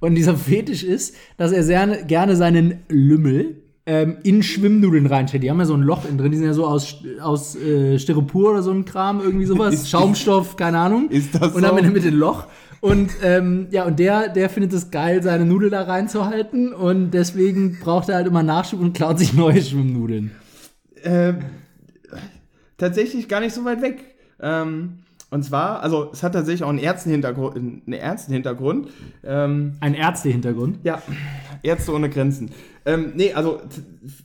Und dieser Fetisch ist, dass er sehr gerne seinen Lümmel ähm, in Schwimmnudeln reinstellt. Die haben ja so ein Loch innen drin, die sind ja so aus, aus äh, Styropor oder so ein Kram, irgendwie sowas. Ist- Schaumstoff, keine Ahnung. Ist das Und dann so? der Mitte ein Loch. Und ähm, ja, und der, der findet es geil, seine Nudel da reinzuhalten und deswegen braucht er halt immer Nachschub und klaut sich neue Schwimmnudeln. Ähm, tatsächlich gar nicht so weit weg. Ähm, und zwar, also es hat tatsächlich auch einen Ärztenhintergrund. Einen Ärztenhintergrund. Ähm, Ein Ärztehintergrund. ja, Ärzte ohne Grenzen. Ähm, nee, also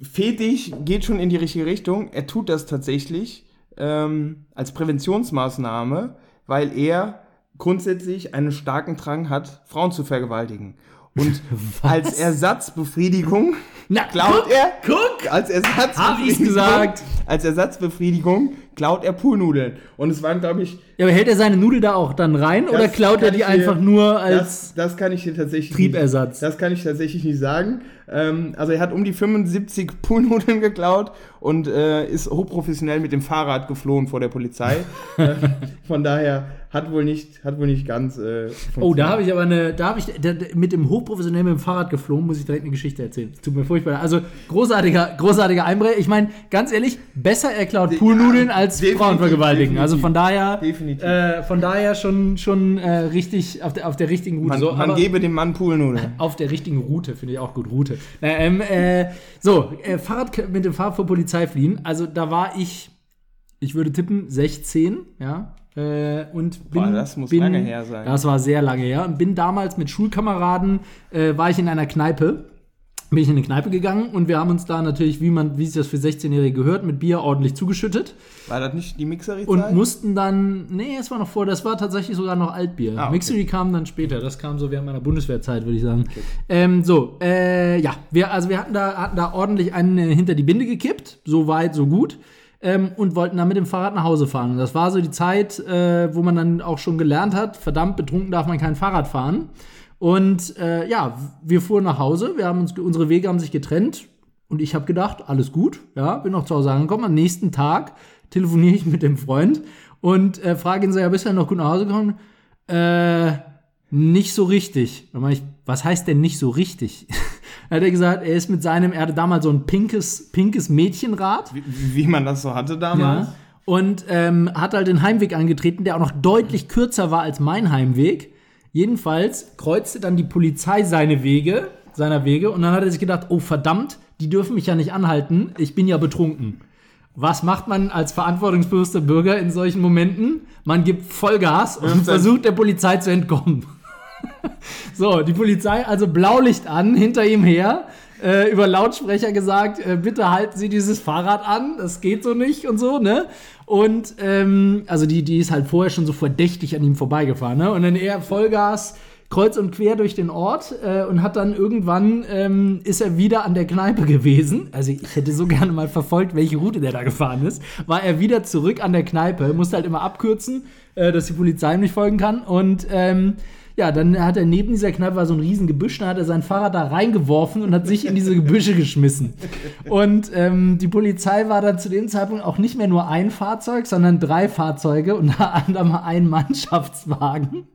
Fetisch geht schon in die richtige Richtung. Er tut das tatsächlich ähm, als Präventionsmaßnahme, weil er grundsätzlich einen starken Drang hat, Frauen zu vergewaltigen. Und als Ersatzbefriedigung Na, klaut guck, er guck! als Ersatzbefriedigung, Hab ich's gesagt. als Ersatzbefriedigung klaut er Poolnudeln. Und es waren, glaube ich. Ja, aber hält er seine Nudel da auch dann rein oder klaut er die dir, einfach nur als. Das, das, kann ich dir tatsächlich. Triebersatz. Nicht, das kann ich tatsächlich nicht sagen. Ähm, also er hat um die 75 Poolnudeln geklaut und äh, ist hochprofessionell mit dem Fahrrad geflohen vor der Polizei. äh, von daher hat wohl nicht, hat wohl nicht ganz. Äh, oh, da habe ich aber eine, da habe ich da, mit dem hochprofessionell mit dem Fahrrad geflogen, muss ich direkt eine Geschichte erzählen. Tut mir furchtbar. Also großartiger, großartiger Einbrecher. Ich meine, ganz ehrlich, besser er klaut Poolnudeln ja, als Frauen vergewaltigen. Also von daher, äh, von daher schon, schon äh, richtig auf der, auf der richtigen Route. Man, so, man gebe dem Mann Poolnudeln. Auf der richtigen Route finde ich auch gut. Route. Ähm, äh, so, äh, Fahrrad mit dem Fahrrad vor Polizei fliehen. Also da war ich, ich würde tippen, 16, ja. Äh, und bin, Boah, das muss bin, lange her sein. Das war sehr lange her. Und bin damals mit Schulkameraden, äh, war ich in einer Kneipe. Bin ich in eine Kneipe gegangen und wir haben uns da natürlich, wie man, wie sich das für 16-Jährige gehört, mit Bier ordentlich zugeschüttet. War das nicht die Mixery? Und mussten dann, nee, es war noch vor, das war tatsächlich sogar noch Altbier. Ah, okay. Mixery kam dann später, das kam so während meiner Bundeswehrzeit, würde ich sagen. Okay. Ähm, so, äh, ja, wir, also wir hatten da, hatten da ordentlich einen äh, hinter die Binde gekippt, so weit, so gut ähm, und wollten dann mit dem Fahrrad nach Hause fahren. Und das war so die Zeit, äh, wo man dann auch schon gelernt hat, verdammt betrunken darf man kein Fahrrad fahren. Und äh, ja, wir fuhren nach Hause, wir haben uns, unsere Wege haben sich getrennt und ich habe gedacht, alles gut, ja, bin noch zu Hause angekommen. Am nächsten Tag telefoniere ich mit dem Freund und äh, frage ihn so, ja, bist du noch gut nach Hause gekommen? Äh, nicht so richtig. Dann meine ich, was heißt denn nicht so richtig? hat er gesagt, er ist mit seinem, er hatte damals so ein pinkes, pinkes Mädchenrad. Wie, wie man das so hatte damals. Ja. Und ähm, hat halt den Heimweg angetreten, der auch noch deutlich kürzer war als mein Heimweg. Jedenfalls kreuzte dann die Polizei seine Wege, seiner Wege, und dann hat er sich gedacht, oh verdammt, die dürfen mich ja nicht anhalten, ich bin ja betrunken. Was macht man als verantwortungsbewusster Bürger in solchen Momenten? Man gibt Vollgas und versucht der Polizei zu entkommen. so, die Polizei also Blaulicht an, hinter ihm her, äh, über Lautsprecher gesagt, äh, bitte halten Sie dieses Fahrrad an, das geht so nicht und so, ne? Und ähm, also die, die ist halt vorher schon so verdächtig an ihm vorbeigefahren, ne? Und dann er Vollgas kreuz und quer durch den Ort äh, und hat dann irgendwann ähm, ist er wieder an der Kneipe gewesen. Also ich hätte so gerne mal verfolgt, welche Route der da gefahren ist. War er wieder zurück an der Kneipe, musste halt immer abkürzen, äh, dass die Polizei ihm nicht folgen kann und ähm, ja, dann hat er neben dieser Kneipe war so ein riesen Gebüsch, dann hat er sein Fahrrad da reingeworfen und hat sich in diese Gebüsche geschmissen. Und ähm, die Polizei war dann zu dem Zeitpunkt auch nicht mehr nur ein Fahrzeug, sondern drei Fahrzeuge und unter anderem ein Mannschaftswagen.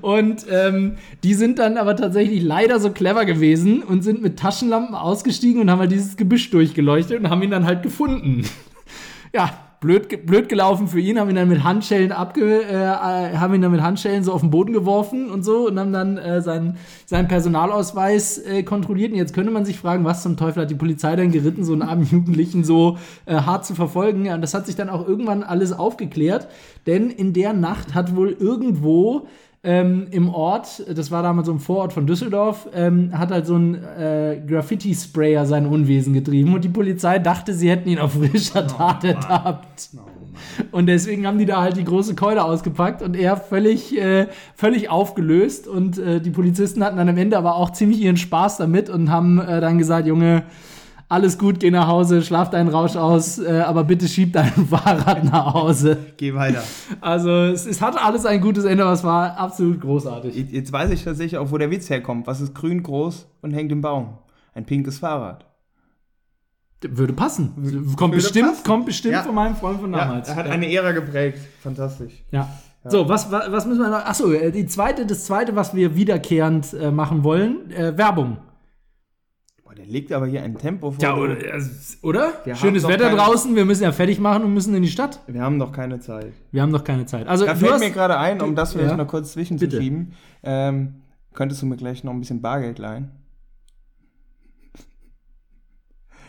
Und ähm, die sind dann aber tatsächlich leider so clever gewesen und sind mit Taschenlampen ausgestiegen und haben halt dieses Gebüsch durchgeleuchtet und haben ihn dann halt gefunden. ja, blöd, blöd gelaufen für ihn, haben ihn dann mit Handschellen abge, äh, äh, haben ihn dann mit Handschellen so auf den Boden geworfen und so und haben dann äh, seinen, seinen Personalausweis äh, kontrolliert. Und jetzt könnte man sich fragen, was zum Teufel hat die Polizei denn geritten, so einen armen Jugendlichen so äh, hart zu verfolgen. Ja, und das hat sich dann auch irgendwann alles aufgeklärt, denn in der Nacht hat wohl irgendwo ähm, im Ort, das war damals so ein Vorort von Düsseldorf, ähm, hat halt so ein äh, Graffiti-Sprayer sein Unwesen getrieben und die Polizei dachte, sie hätten ihn auf frischer oh Tat oh, ertappt. Oh, und deswegen haben die da halt die große Keule ausgepackt und er völlig, äh, völlig aufgelöst. Und äh, die Polizisten hatten dann am Ende aber auch ziemlich ihren Spaß damit und haben äh, dann gesagt, Junge, alles gut, geh nach Hause, schlaf deinen Rausch aus, äh, aber bitte schieb dein Fahrrad nach Hause. Geh weiter. Also es, es hatte alles ein gutes Ende, aber es war absolut großartig. Jetzt weiß ich tatsächlich auch, wo der Witz herkommt. Was ist grün groß und hängt im Baum? Ein pinkes Fahrrad. Würde passen. Kommt Würde bestimmt, passen. Kommt bestimmt ja. von meinem Freund von damals. Ja, er hat ja. eine Ära geprägt. Fantastisch. Ja. ja. So, was, was müssen wir noch? Achso, äh, die zweite, das zweite, was wir wiederkehrend äh, machen wollen, äh, Werbung. Boah, der legt aber hier ein Tempo vor. Ja, oder? oder? Schönes Wetter keine... draußen, wir müssen ja fertig machen und müssen in die Stadt. Wir haben doch keine Zeit. Wir haben doch keine Zeit. Also, da fällt hast... mir gerade ein, um das vielleicht ja. noch kurz zwischenzuschieben. Ähm, könntest du mir gleich noch ein bisschen Bargeld leihen?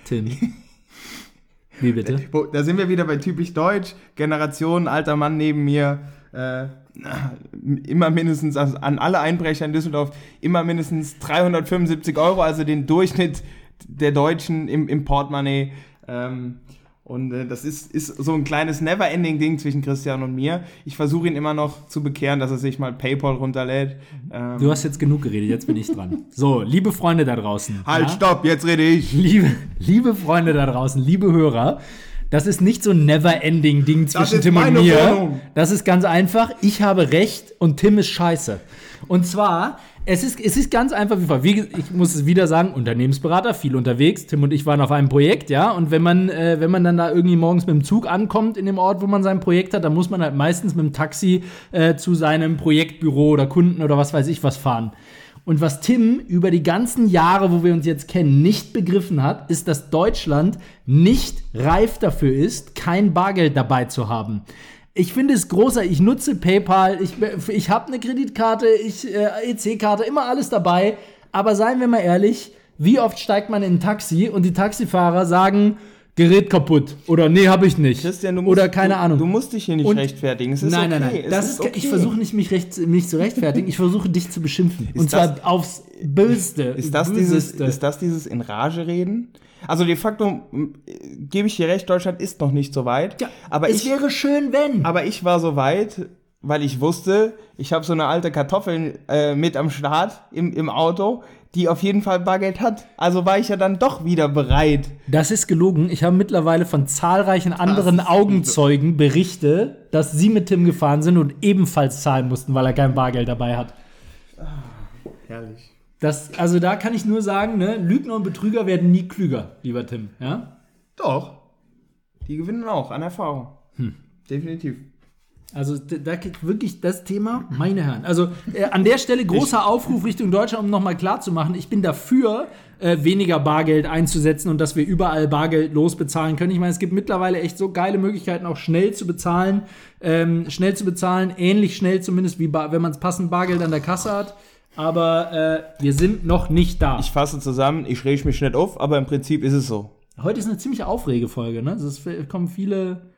Tim. Wie bitte? Da sind wir wieder bei typisch Deutsch. Generation, alter Mann neben mir. Äh, immer mindestens also an alle Einbrecher in Düsseldorf immer mindestens 375 Euro, also den Durchschnitt der Deutschen im, im Portemonnaie. Ähm, und äh, das ist, ist so ein kleines Never-Ending-Ding zwischen Christian und mir. Ich versuche ihn immer noch zu bekehren, dass er sich mal PayPal runterlädt. Ähm du hast jetzt genug geredet, jetzt bin ich dran. So, liebe Freunde da draußen. Halt, ja? stopp, jetzt rede ich. Liebe, liebe Freunde da draußen, liebe Hörer, Das ist nicht so ein Never-Ending-Ding zwischen Tim und mir. Wohnung. Das ist ganz einfach. Ich habe recht und Tim ist scheiße. Und zwar, es ist, es ist ganz einfach wie folgt. Ich muss es wieder sagen, Unternehmensberater, viel unterwegs. Tim und ich waren auf einem Projekt, ja. Und wenn man, äh, wenn man dann da irgendwie morgens mit dem Zug ankommt in dem Ort, wo man sein Projekt hat, dann muss man halt meistens mit dem Taxi äh, zu seinem Projektbüro oder Kunden oder was weiß ich was fahren. Und was Tim über die ganzen Jahre, wo wir uns jetzt kennen, nicht begriffen hat, ist, dass Deutschland nicht reif dafür ist, kein Bargeld dabei zu haben. Ich finde es großartig. Ich nutze PayPal, ich, ich habe eine Kreditkarte, ich äh, EC-Karte, immer alles dabei. Aber seien wir mal ehrlich, wie oft steigt man in ein Taxi und die Taxifahrer sagen, Gerät kaputt oder nee, habe ich nicht. Christian, du musst, oder keine du, Ahnung. Du musst dich hier nicht Und- rechtfertigen. Ist nein, okay. nein, nein. Das ist ist, okay. Ich versuche nicht, mich, recht, mich zu rechtfertigen. Ich versuche, dich zu beschimpfen. Und das- zwar aufs Böste. Ist das, dieses, ist das dieses in Rage reden? Also de facto gebe ich dir recht, Deutschland ist noch nicht so weit. ja, aber, es ich, wäre schön, wenn. aber ich war so weit, weil ich wusste, ich habe so eine alte Kartoffel äh, mit am Start im, im Auto, die auf jeden Fall Bargeld hat. Also war ich ja dann doch wieder bereit. Das ist gelogen. Ich habe mittlerweile von zahlreichen anderen ist Augenzeugen Berichte, dass sie mit Tim gefahren sind und ebenfalls zahlen mussten, weil er kein Bargeld dabei hat. Herrlich. Das, also da kann ich nur sagen, ne, Lügner und Betrüger werden nie klüger, lieber Tim. Ja? Doch. Die gewinnen auch an Erfahrung. Hm. Definitiv. Also da wirklich das Thema, meine Herren. Also äh, an der Stelle großer Aufruf Richtung Deutschland, um nochmal klarzumachen, ich bin dafür, äh, weniger Bargeld einzusetzen und dass wir überall Bargeld losbezahlen können. Ich meine, es gibt mittlerweile echt so geile Möglichkeiten, auch schnell zu bezahlen. Ähm, schnell zu bezahlen, ähnlich schnell zumindest, wie wenn man es passend Bargeld an der Kasse hat. Aber äh, wir sind noch nicht da. Ich fasse zusammen, ich rege mich nicht auf, aber im Prinzip ist es so. Heute ist eine ziemlich Aufregefolge, ne? Es kommen viele.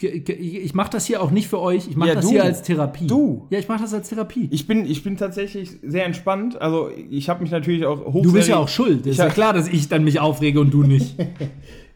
Ich, mache das hier auch nicht für euch, ich mache Ja, das du. hier als Therapie. Du. Ja, ich mache das als Therapie. Ich bin, ich bin tatsächlich sehr entspannt. Also ich habe mich natürlich auch hoch. Du bist ja auch schuld. Ist ja klar, dass ich dann mich aufrege und du nicht.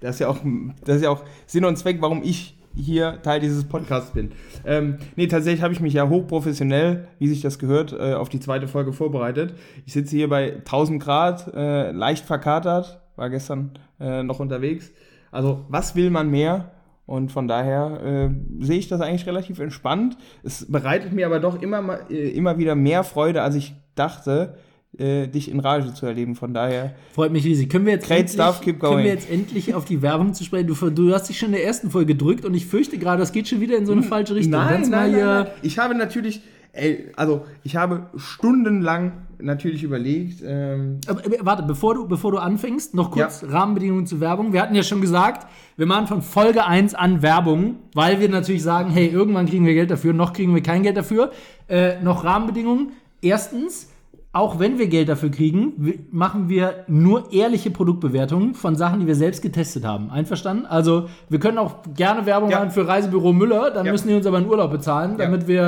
Das ist ja auch, das ist ja auch Sinn und Zweck, warum ich hier Teil dieses Podcasts bin. Ähm, nee, tatsächlich habe ich mich ja hochprofessionell, wie sich das gehört, äh, auf die zweite Folge vorbereitet. Ich sitze hier bei 1000 Grad, äh, leicht verkatert, war gestern äh, noch unterwegs. Also, was will man mehr? Und von daher äh, sehe ich das eigentlich relativ entspannt. Es bereitet mir aber doch immer, mal, äh, immer wieder mehr Freude, als ich dachte, äh, dich in Rage zu erleben. Von daher, Freut mich riesig. Können wir jetzt, endlich, stuff, können wir jetzt endlich auf die Werbung zu sprechen? Du, du hast dich schon in der ersten Folge gedrückt und ich fürchte gerade, das geht schon wieder in so eine falsche Richtung. Nein, nein, nein, nein. Ich habe natürlich, ey, also ich habe stundenlang natürlich überlegt. Ähm, Aber, aber, warte, bevor du, bevor du anfängst, noch kurz Rahmenbedingungen zur Werbung. Wir hatten ja schon gesagt, wir machen von Folge 1 an Werbung, weil wir natürlich sagen, hey, irgendwann kriegen wir Geld dafür, noch kriegen wir kein Geld dafür. Äh, noch Rahmenbedingungen. Erstens, auch wenn wir Geld dafür kriegen, machen wir nur ehrliche Produktbewertungen von Sachen, die wir selbst getestet haben. Einverstanden? Also, wir können auch gerne Werbung Ja. machen für Reisebüro Müller, dann Ja. müssen die uns aber einen Urlaub bezahlen, Ja. damit wir,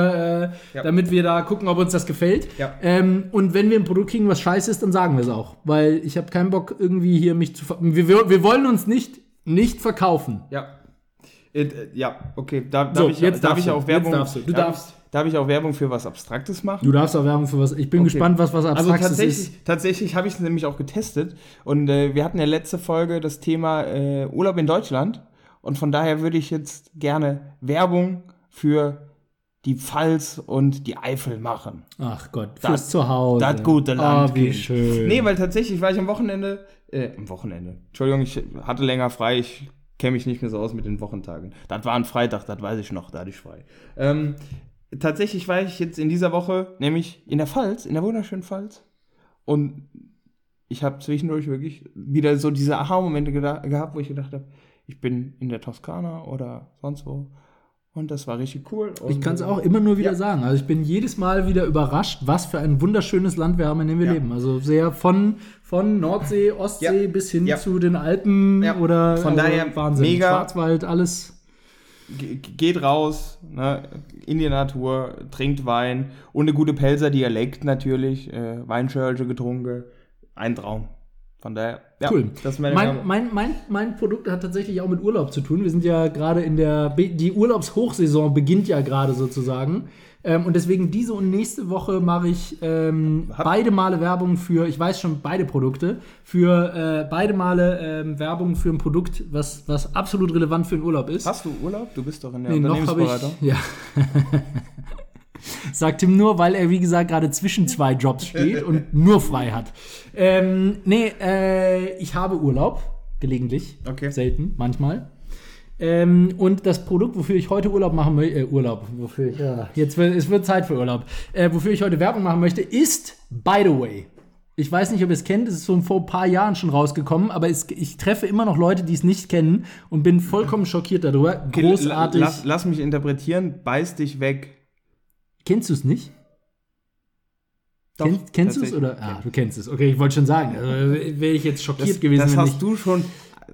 äh, Ja. damit wir da gucken, ob uns das gefällt. Ja. Ähm, und wenn wir ein Produkt kriegen, was scheiße ist, dann sagen wir es auch. Weil ich habe keinen Bock, irgendwie hier mich zu ver wir, wir, wir wollen uns nicht, nicht verkaufen. ja. Äh, äh, ja, okay. Da, darf So, ich, jetzt darf ich du. auch Werbung. Jetzt darfst du. Du darf, darfst. Darf ich auch Werbung für was Abstraktes machen? Du darfst auch Werbung für was. Ich bin Okay. gespannt, was was Also Abstraktes tatsächlich, ist. tatsächlich habe ich es nämlich auch getestet und äh, wir hatten ja letzte Folge das Thema äh, Urlaub in Deutschland und von daher würde ich jetzt gerne Werbung für die Pfalz und die Eifel machen. Ach Gott, Das- fürs Zuhause. Das gute Land. Oh, wie schön. Nee, weil tatsächlich war ich am Wochenende, äh, am Wochenende. Entschuldigung, ich hatte länger frei, ich kenne mich nicht mehr so aus mit den Wochentagen. Das war ein Freitag, das weiß ich noch, da hatte ich frei. Ähm, tatsächlich war ich jetzt in dieser Woche, nämlich in der Pfalz, in der wunderschönen Pfalz. Und ich habe zwischendurch wirklich wieder so diese Aha-Momente gehabt, wo ich gedacht habe, ich bin in der Toskana oder sonst wo. Und das war richtig cool. Und, Ich kann es auch immer nur wieder Ja. sagen. Also ich bin jedes Mal wieder überrascht, was für ein wunderschönes Land wir haben, in dem wir Ja. leben. Also sehr von, von Nordsee, Ostsee Ja. bis hin zu den Alpen oder Von also daher Wahnsinn. mega. Schwarzwald, alles. Ge- geht raus, ne, in die Natur, trinkt Wein und eine gute Pelzer Dialekt natürlich, äh, Weinschörlche getrunken, ein Traum. Von daher, ja, Cool. das ist meine Mein, mein, mein, mein Produkt hat tatsächlich auch mit Urlaub zu tun. Wir sind ja gerade in der, die Urlaubshochsaison beginnt ja gerade sozusagen. Ähm, und deswegen diese und nächste Woche mache ich ähm, beide Male Werbung für, ich weiß schon, beide Produkte, für äh, beide Male ähm, Werbung für ein Produkt, was, was absolut relevant für den Urlaub ist. Hast du Urlaub? Du bist doch in der Nee, Unternehmensberatung. ich. Ja. Sagt Tim nur, weil er, wie gesagt, gerade zwischen zwei Jobs steht und nur frei hat. Ähm, nee, äh, ich habe Urlaub, gelegentlich. Okay. Selten, manchmal. Ähm, und das Produkt, wofür ich heute Urlaub machen möchte, äh, Urlaub, wofür ich, ja, jetzt wird, es wird Zeit für Urlaub, äh, wofür ich heute Werbung machen möchte, ist By the Way. Ich weiß nicht, ob ihr es kennt, es ist so vor ein paar Jahren schon rausgekommen, aber es, ich treffe immer noch Leute, die es nicht kennen und bin vollkommen schockiert darüber. Großartig. Lass, lass mich interpretieren. Beiß dich weg. Kennst du es nicht? Doch, Kennst, kennst du es oder? Ah, du kennst es. Okay, ich wollte schon sagen. Also, Wäre ich jetzt schockiert Das, gewesen, das wenn hast nicht. du schon.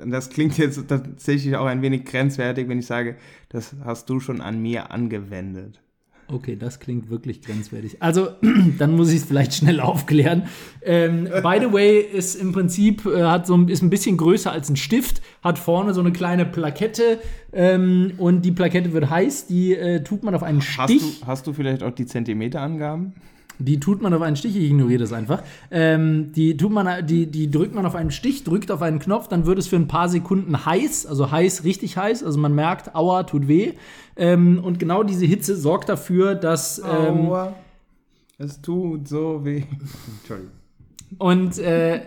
Das klingt jetzt tatsächlich auch ein wenig grenzwertig, wenn ich sage, das hast du schon an mir angewendet. Okay, das klingt wirklich grenzwertig. Also, dann muss ich es vielleicht schnell aufklären. Ähm, by the way, ist im Prinzip äh, hat so ein, ist ein bisschen größer als ein Stift, hat vorne so eine kleine Plakette ähm, und die Plakette wird heiß. Die äh, tut man auf einen Hast Stich. du, hast du vielleicht auch die Zentimeterangaben? Die tut man auf einen Stich, ich ignoriere das einfach. Ähm, die, tut man, die, die drückt man auf einen Stich, drückt auf einen Knopf, dann wird es für ein paar Sekunden heiß, also heiß, richtig heiß. Also man merkt, aua, tut weh. Ähm, und genau diese Hitze sorgt dafür, dass. Ähm, Aua, es tut so weh. Entschuldigung. und äh,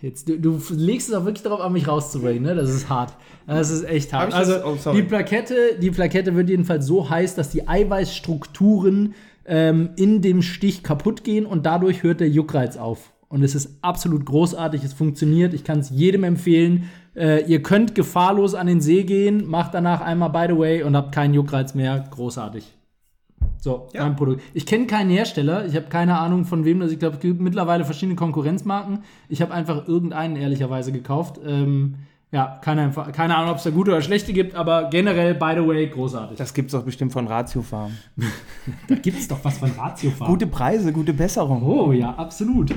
jetzt, du, du legst es auch wirklich darauf an, mich rauszubringen, ne? Das ist hart. Das ist echt hart. Also oh, die Plakette, die Plakette wird jedenfalls so heiß, dass die Eiweißstrukturen ähm, in dem Stich kaputt gehen und dadurch hört der Juckreiz auf. Und es ist absolut großartig, es funktioniert, ich kann es jedem empfehlen. Äh, ihr könnt gefahrlos an den See gehen, macht danach einmal by the way und habt keinen Juckreiz mehr. Großartig. So, Ja. mein Produkt. Ich kenne keinen Hersteller, ich habe keine Ahnung von wem das. Ich glaube, es gibt mittlerweile verschiedene Konkurrenzmarken. Ich habe einfach irgendeinen ehrlicherweise gekauft. Ähm, ja, keine, keine Ahnung, ob es da gute oder schlechte gibt, aber generell, by the way, großartig. Das gibt's doch bestimmt von Ratio Farm. Da gibt es doch was von Ratiofarm. Gute Preise, gute Besserung. Oh ja, absolut.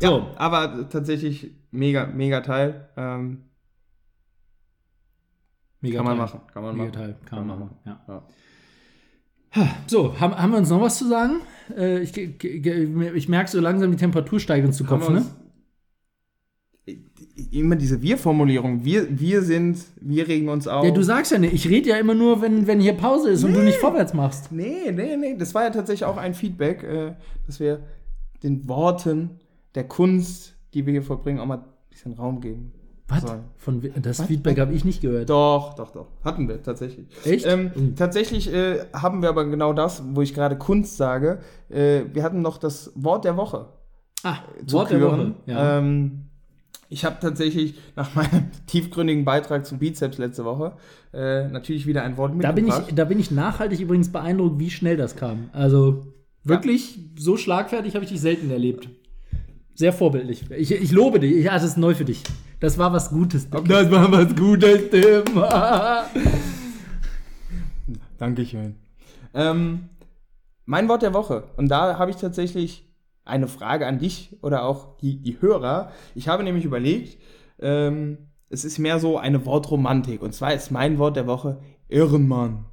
So, Aber tatsächlich mega, mega Teil. Ähm, mega kann man Teil. machen. Kann man Mega machen. Teil, kann man machen. Ja. Ja. So, haben, haben wir uns noch was zu sagen? Äh, ich ich merke so langsam, die Temperatur steigt uns zu Kopf, ne? Immer diese Wir-Formulierung. Wir, wir sind, wir regen uns auf. Ja, du sagst ja nicht, ich rede ja immer nur, wenn, wenn hier Pause ist und du nicht vorwärts machst. Nee, nee, nee. Das war ja tatsächlich auch ein Feedback, äh, dass wir den Worten der Kunst, die wir hier vollbringen, auch mal ein bisschen Raum geben. Was? Von, das Feedback habe ich nicht gehört. Doch, doch, doch. Hatten wir tatsächlich. Echt? Ähm, Mhm. Tatsächlich äh, haben wir aber genau das, wo ich gerade Kunst sage. Äh, wir hatten noch das Wort der Woche. Ah, zu Wort der Woche. küren. Ja. Ähm, ich habe tatsächlich nach meinem tiefgründigen Beitrag zum Bizeps letzte Woche äh, natürlich wieder ein Wort da, bin mitgebracht. ich, da bin ich nachhaltig übrigens beeindruckt, wie schnell das kam. Also wirklich, so schlagfertig habe ich dich selten erlebt. Sehr vorbildlich. Ich, ich lobe dich. Ja, das ist neu für dich. Das war was Gutes. Das war was Gutes, Tim. Dankeschön. Ähm, mein Wort der Woche. Und da habe ich tatsächlich eine Frage an dich oder auch die, die Hörer. Ich habe nämlich überlegt, ähm, es ist mehr so eine Wortromantik. Und zwar ist mein Wort der Woche Ehrenmann.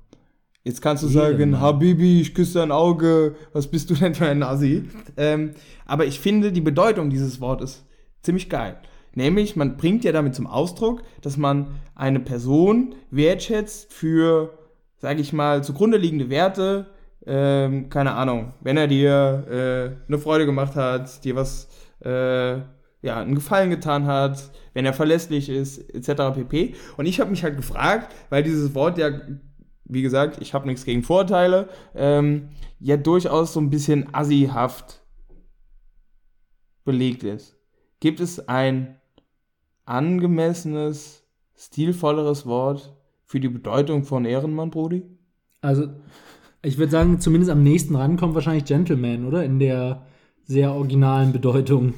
Jetzt kannst du sagen, Ehrenmann. Habibi, ich küsse dein Auge, was bist du denn für ein Nazi? Ähm, aber ich finde, die Bedeutung dieses Wortes ziemlich geil. Nämlich, man bringt ja damit zum Ausdruck, dass man eine Person wertschätzt für, sage ich mal, zugrunde liegende Werte. Ähm, keine Ahnung, wenn er dir äh, eine Freude gemacht hat, dir was, äh, ja, einen Gefallen getan hat, wenn er verlässlich ist, etc. pp. Und ich habe mich halt gefragt, weil dieses Wort ja, wie gesagt, ich habe nichts gegen Vorurteile, ähm, ja durchaus so ein bisschen assihaft belegt ist. Gibt es ein angemessenes, stilvolleres Wort für die Bedeutung von Ehrenmann, Brody? Also, ich würde sagen, zumindest am nächsten ran kommt wahrscheinlich Gentleman, oder? In der sehr originalen Bedeutung.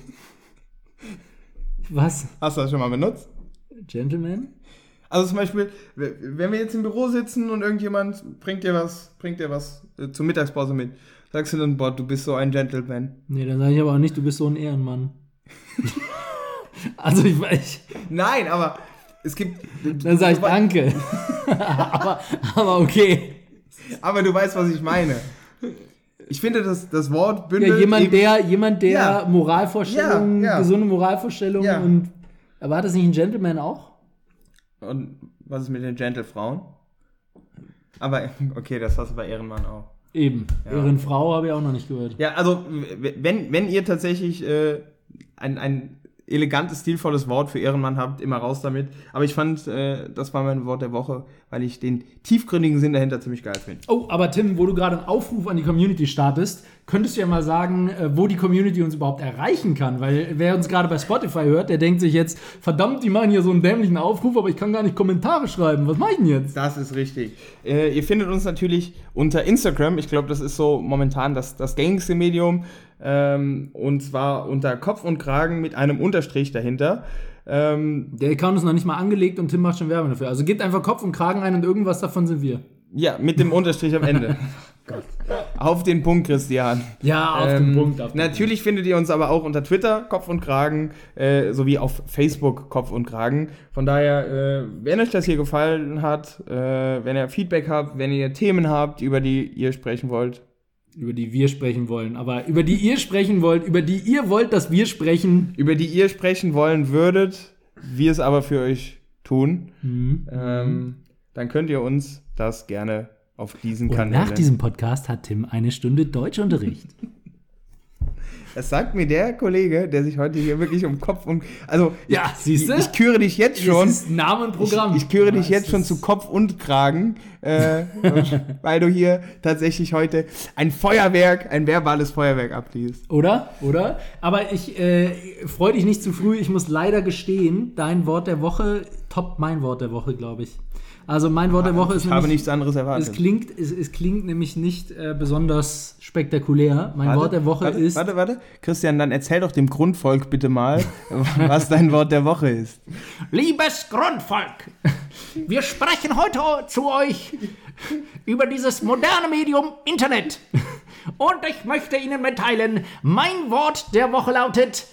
Was? Hast du das schon mal benutzt? Gentleman? Also zum Beispiel, wenn wir jetzt im Büro sitzen und irgendjemand bringt dir was, bringt dir was äh, zur Mittagspause mit, sagst du dann, boah, du bist so ein Gentleman. Nee, dann sage ich aber auch nicht, du bist so ein Ehrenmann. also, ich weiß. Nein, aber es gibt. Dann sage ich Danke. aber, aber okay. Aber du weißt, was ich meine. ich finde, das, das Wort bündelt. Ja, jemand, eben- der, jemand, der Ja. Moralvorstellungen, Ja, ja. gesunde Moralvorstellungen Ja. und. Aber hat das nicht ein Gentleman auch? Und was ist mit den Gentle-Frauen? Aber, okay, das hast du bei Ehrenmann auch. Eben. Ja. Ehrenfrau habe ich auch noch nicht gehört. Ja, also, wenn, wenn ihr tatsächlich äh, ein, ein elegantes, stilvolles Wort für Ehrenmann habt, immer raus damit. Aber ich fand, äh, das war mein Wort der Woche, weil ich den tiefgründigen Sinn dahinter ziemlich geil finde. Oh, aber Tim, wo du gerade einen Aufruf an die Community startest, könntest du ja mal sagen, äh, wo die Community uns überhaupt erreichen kann. Weil wer uns gerade bei Spotify hört, der denkt sich jetzt, verdammt, die machen hier so einen dämlichen Aufruf, aber ich kann gar nicht Kommentare schreiben. Was mache ich denn jetzt? Das ist richtig. Äh, ihr findet uns natürlich unter Instagram. Ich glaube, das ist so momentan das, das gängigste Medium. Ähm, und zwar unter Kopf und Kragen mit einem Unterstrich dahinter. Ähm, Der Account ist noch nicht mal angelegt und Tim macht schon Werbung dafür. Also gebt einfach Kopf und Kragen ein und irgendwas davon sind wir. ja, mit dem Unterstrich am Ende. Auf den Punkt, Christian. Ja, auf Ähm, den Punkt. Auf den natürlich findet ihr uns aber auch unter Twitter Kopf und Kragen äh, sowie auf Facebook Kopf und Kragen. Von daher, äh, wenn euch das hier gefallen hat, äh, wenn ihr Feedback habt, wenn ihr Themen habt, über die ihr sprechen wollt, über die wir sprechen wollen. Aber über die ihr sprechen wollt, über die ihr wollt, dass wir sprechen. über die ihr sprechen wollen würdet, wir es aber für euch tun, Mhm. ähm, dann könnt ihr uns das gerne auf diesen Kanälen. nach diesem Podcast hat Tim eine Stunde Deutschunterricht. das sagt mir der Kollege, der sich heute hier wirklich um Kopf und also Ja, ich, siehste? ich, ich küre dich jetzt schon. Das ist Name und Programm. Ich, ich küre dich jetzt schon zu Kopf und Kragen, äh, weil du hier tatsächlich heute ein Feuerwerk, ein verbales Feuerwerk abliest. Oder? Oder? Aber ich äh, freue dich nicht zu früh. Ich muss leider gestehen, dein Wort der Woche top mein Wort der Woche, glaube ich. Also mein Wort der Woche ist Ich habe nämlich, nichts anderes es erwartet. klingt, es, es klingt nämlich nicht äh, besonders spektakulär. Mein Wort der Woche warte, ist Warte, warte. Christian, dann erzähl doch dem Grundvolk bitte mal, was dein Wort der Woche ist. Liebes Grundvolk, wir sprechen heute zu euch über dieses moderne Medium Internet. Und ich möchte Ihnen mitteilen, mein Wort der Woche lautet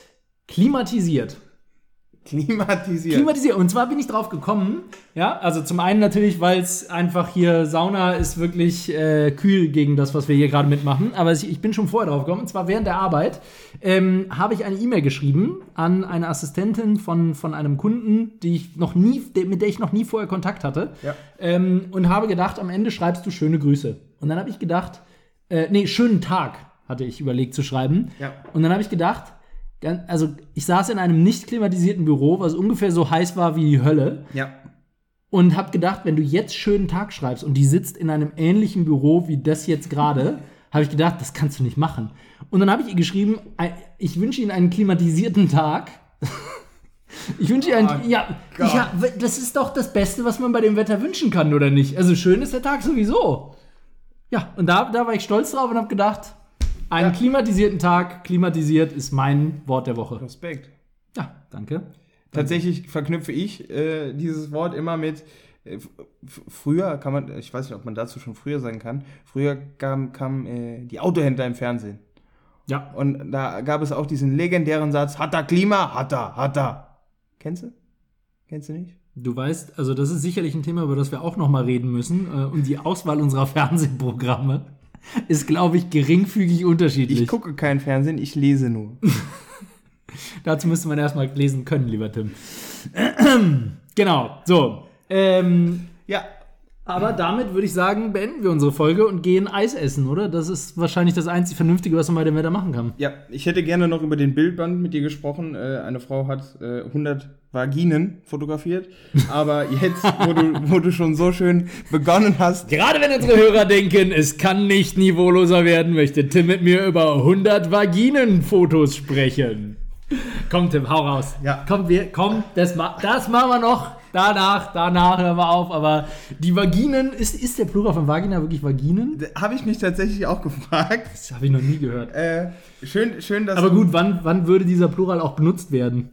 klimatisiert. Klimatisiert. Klimatisiert. Und zwar bin ich drauf gekommen, ja, also zum einen natürlich, weil es einfach hier Sauna ist wirklich äh, kühl gegen das, was wir hier gerade mitmachen. Aber ich, ich bin schon vorher drauf gekommen. Und zwar während der Arbeit ähm, habe ich eine E-Mail geschrieben an eine Assistentin von, von einem Kunden, die ich noch nie, mit der ich noch nie vorher Kontakt hatte. Ja. Ähm, und habe gedacht, am Ende schreibst du schöne Grüße. Und dann habe ich gedacht, äh, nee, schönen Tag hatte ich überlegt zu schreiben. Ja. Und dann habe ich gedacht, also ich saß in einem nicht klimatisierten Büro, was ungefähr so heiß war wie die Hölle. Ja. Und habe gedacht, wenn du jetzt schönen Tag schreibst und die sitzt in einem ähnlichen Büro wie das jetzt gerade, habe ich gedacht, das kannst du nicht machen. Und dann habe ich ihr geschrieben, ich wünsche Ihnen einen klimatisierten Tag. Ich wünsche ihr einen. Oh ja, ja, das ist doch das Beste, was man bei dem Wetter wünschen kann, oder nicht? Also schön ist der Tag sowieso. Ja, und da, da war ich stolz drauf und habe gedacht, einen Ja. klimatisierten Tag, klimatisiert ist mein Wort der Woche. Respekt. Ja, danke. Tatsächlich verknüpfe ich äh, dieses Wort immer mit. Äh, früher kann man, ich weiß nicht, ob man dazu schon früher sagen kann, früher kam, kam äh, die Autohändler im Fernsehen. Ja, Und da gab es auch diesen legendären Satz: Hat er Klima? Hat er, hat er. Kennst du? Kennst du nicht? Du weißt, also das ist sicherlich ein Thema, über das wir auch noch mal reden müssen. Äh, Und die Auswahl unserer Fernsehprogramme ist, glaube ich, geringfügig unterschiedlich. Ich gucke kein Fernsehen, ich lese nur. Dazu müsste man erstmal lesen können, lieber Tim. genau, so. Ähm, ja, aber damit würde ich sagen, beenden wir unsere Folge und gehen Eis essen, oder? Das ist wahrscheinlich das einzig Vernünftige, was man bei dem Wetter machen kann. Ja, ich hätte gerne noch über den Bildband mit dir gesprochen. Äh, eine Frau hat äh, 100 Vaginen fotografiert. Aber jetzt, wo du, wo du schon so schön begonnen hast, Gerade wenn unsere Hörer denken, es kann nicht niveauloser werden, möchte Tim mit mir über 100 Vaginenfotos sprechen. Komm, Tim, hau raus. Ja. Komm, wir, komm, das, ma das machen wir noch. Danach, danach hören wir auf. Aber die Vaginen, ist, ist der Plural von Vagina wirklich Vaginen? habe ich mich tatsächlich auch gefragt. Das habe ich noch nie gehört. Äh, schön, schön, dass Aber gut, wann, wann würde dieser Plural auch benutzt werden?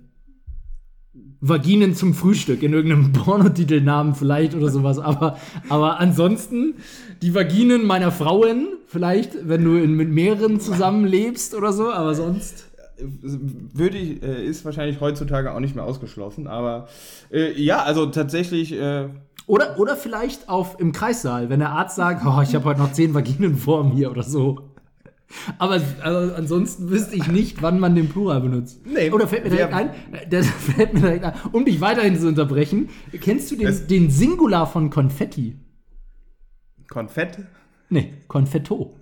Vaginen zum Frühstück in irgendeinem Pornotitelnamen vielleicht oder sowas. Aber, aber ansonsten die Vaginen meiner Frauen, vielleicht, wenn du in, mit mehreren zusammenlebst oder so, aber sonst. Würde ich, äh, ist wahrscheinlich heutzutage auch nicht mehr ausgeschlossen. Aber äh, ja, also tatsächlich. Äh, Oder, oder vielleicht auf, im Kreissaal, wenn der Arzt sagt, oh, ich habe heute noch zehn Vaginen vor mir oder so. Aber also ansonsten wüsste ich nicht, wann man den Plural benutzt. Nee. Oder fällt mir direkt ein, das fällt mir direkt ein, um dich weiterhin zu unterbrechen, kennst du den, den Singular von Konfetti? Konfett? Nee, Konfetto.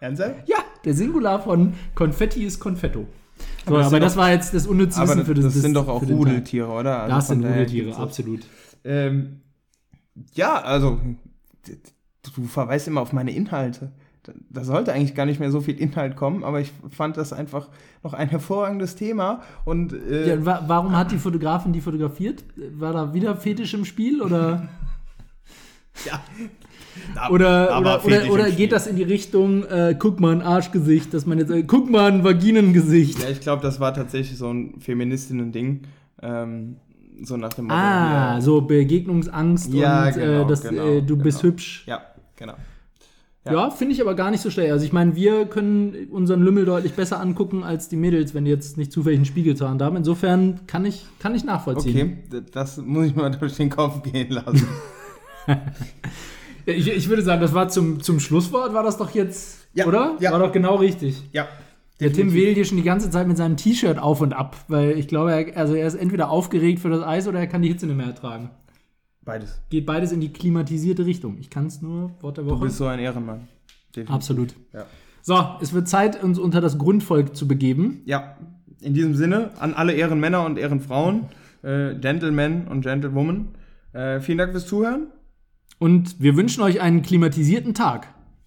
Ernsthaft? Ja, der Singular von Konfetti ist Konfetto. So, Aber aber, das sind das, doch- war jetzt das unnütze Aber Wissen für das das sind doch auch. Rudeltiere, oder? Also Das sind Rudeltiere, absolut. Ähm, ja, also du verweist immer auf meine Inhalte. Da- sollte eigentlich gar nicht mehr so viel Inhalt kommen, aber ich fand das einfach noch ein hervorragendes Thema. Und äh, Ja, wa warum hat die Fotografin die fotografiert? War da wieder Fetisch im Spiel oder, ja, da- oder, da oder, oder, oder geht das in die Richtung, äh, guck mal ein Arschgesicht, dass man jetzt, äh, guck mal ein Vaginengesicht? Ja, ich glaube, das war tatsächlich so ein Feministinnen-Ding. Ähm, so nach dem Motto. Ah, hier- so Begegnungsangst Ja, und genau, äh, das, genau, äh, du bist genau. hübsch. Ja, genau. Ja, Ja. finde ich aber gar nicht so schlecht. Also ich meine, wir können unseren Lümmel deutlich besser angucken als die Mädels, wenn die jetzt nicht zufällig einen Spiegelzahn haben. Insofern kann ich, kann ich nachvollziehen. Okay, das muss ich mal durch den Kopf gehen lassen. Ich, ich würde sagen, das war zum, zum Schlusswort, war das doch jetzt, Ja, oder? ja. War doch genau richtig. ja. Der Tim wählt hier schon die ganze Zeit mit seinem T-Shirt auf und ab, weil ich glaube, er, also er ist entweder aufgeregt für das Eis oder er kann die Hitze nicht mehr ertragen. Beides. Geht beides in die klimatisierte Richtung. Ich kann es nur, Wort der Du Woche. bist so ein Ehrenmann. Definitiv. Absolut. Ja. So, es wird Zeit, uns unter das Grundvolk zu begeben. Ja, in diesem Sinne an alle Ehrenmänner und Ehrenfrauen, äh, Gentlemen und Gentlewomen. Äh, vielen Dank fürs Zuhören. Und wir wünschen euch einen klimatisierten Tag.